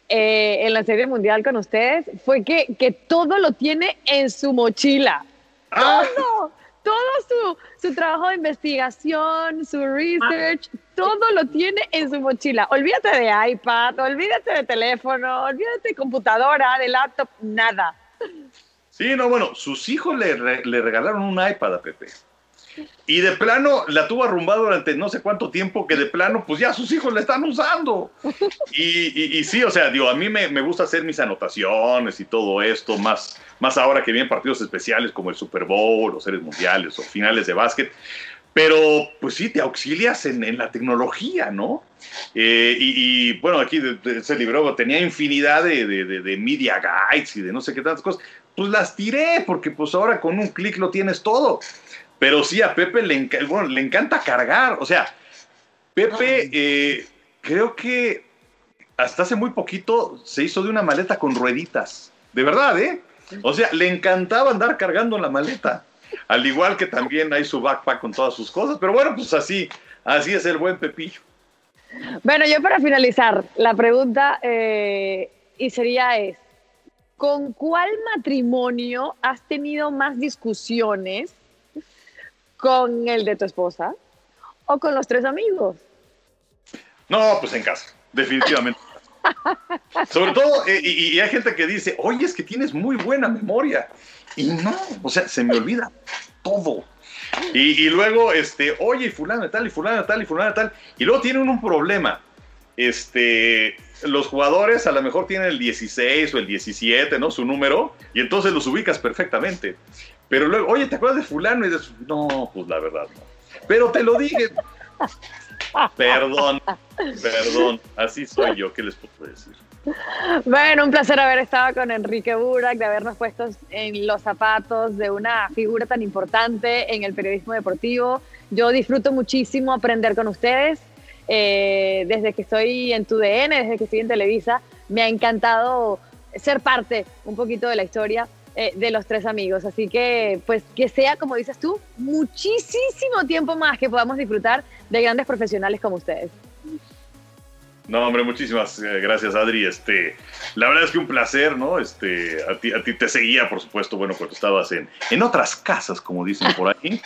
eh, en la serie mundial con ustedes fue que, que todo lo tiene en su mochila. Ah. Todo, todo su, su, trabajo de investigación, su research, todo lo tiene en su mochila. Olvídate de iPad, olvídate de teléfono, olvídate de computadora, de laptop, nada. Sí, no, bueno, sus hijos le, le regalaron un iPad a Pepe. Y de plano la tuvo arrumbada durante no sé cuánto tiempo, que de plano, pues ya sus hijos la están usando. Y, y, sí, o sea, digo, a mí me, me, gusta hacer mis anotaciones y todo esto, más, más ahora que vienen partidos especiales como el Super Bowl, o series mundiales, o finales de básquet. Pero, pues sí, te auxilias en, en la tecnología, ¿no? Eh, y, bueno, aquí de, ese libro tenía infinidad de, de, de, media guides y de no sé qué tantas cosas. Pues las tiré, porque pues ahora con un clic lo tienes todo. Pero sí, a Pepe le, bueno, le encanta cargar. O sea, Pepe eh, creo que hasta hace muy poquito se hizo de una maleta con rueditas. De verdad, ¿eh? O sea, le encantaba andar cargando la maleta. Al igual que también hay su backpack con todas sus cosas. Pero bueno, pues así, así es el buen Pepillo. Bueno, yo para finalizar, la pregunta eh, y sería es, ¿con cuál matrimonio has tenido más discusiones ¿Con el de tu esposa? ¿O con los tres amigos? No, pues en casa, definitivamente. Sobre todo, eh, y, hay gente que dice, oye, es que tienes muy buena memoria. Y no, o sea, se me olvida todo. Y, luego, este, oye, fulano tal, y fulano tal, y fulano tal. Y luego tienen un problema. Este, los jugadores a lo mejor tienen el 16 o el 17, ¿no? Su número, y entonces los ubicas perfectamente. Pero luego, oye, ¿te acuerdas de fulano? Y dices, no, pues la verdad no. Pero te lo dije. perdón, perdón, así soy yo, ¿qué les puedo decir? Bueno, un placer haber estado con Enrique Burak, de habernos puesto en los zapatos de una figura tan importante en el periodismo deportivo. Yo disfruto muchísimo aprender con ustedes. Eh, desde que estoy en TUDN, desde que estoy en Televisa, me ha encantado ser parte un poquito de la historia eh, de los tres amigos. Así que, pues, que sea, como dices tú, muchísimo tiempo más que podamos disfrutar de grandes profesionales como ustedes. No, hombre, muchísimas eh, gracias, Adri. Este, la verdad es que un placer, ¿no? Este, a ti, a ti te seguía, por supuesto, bueno, cuando estabas en, en otras casas, como dicen por aquí.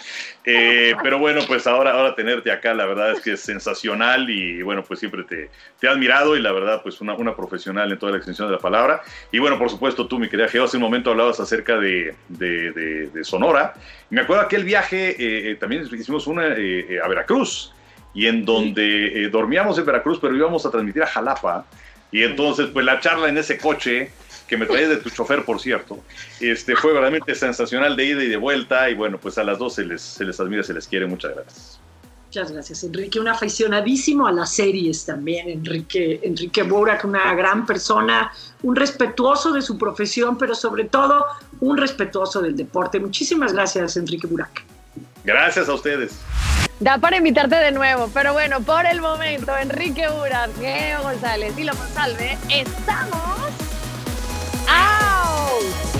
Eh, pero bueno, pues ahora, ahora tenerte acá, la verdad es que es sensacional y bueno, pues siempre te, te he admirado y la verdad, pues una, una profesional en toda la extensión de la palabra. Y bueno, por supuesto, tú, mi querida Geo, hace un momento hablabas acerca de, de, de, Sonora. Me acuerdo aquel viaje, eh, también hicimos una a Veracruz y en donde eh, dormíamos en Veracruz, pero íbamos a transmitir a Jalapa. Y entonces, pues la charla en ese coche, que me traía de tu chofer, por cierto, este, fue realmente sensacional de ida y de vuelta. Y bueno, pues a las dos se les, se les admira, se les quiere. Muchas gracias. Muchas gracias, Enrique. Un aficionadísimo a las series también, Enrique, Enrique Burak, una gran persona, un respetuoso de su profesión, pero sobre todo un respetuoso del deporte. Muchísimas gracias, Enrique Burak. Gracias a ustedes. Da para invitarte de nuevo, pero bueno, por el momento, Enrique Uras, Geo González y Lo Monsalve, estamos. ¡Out!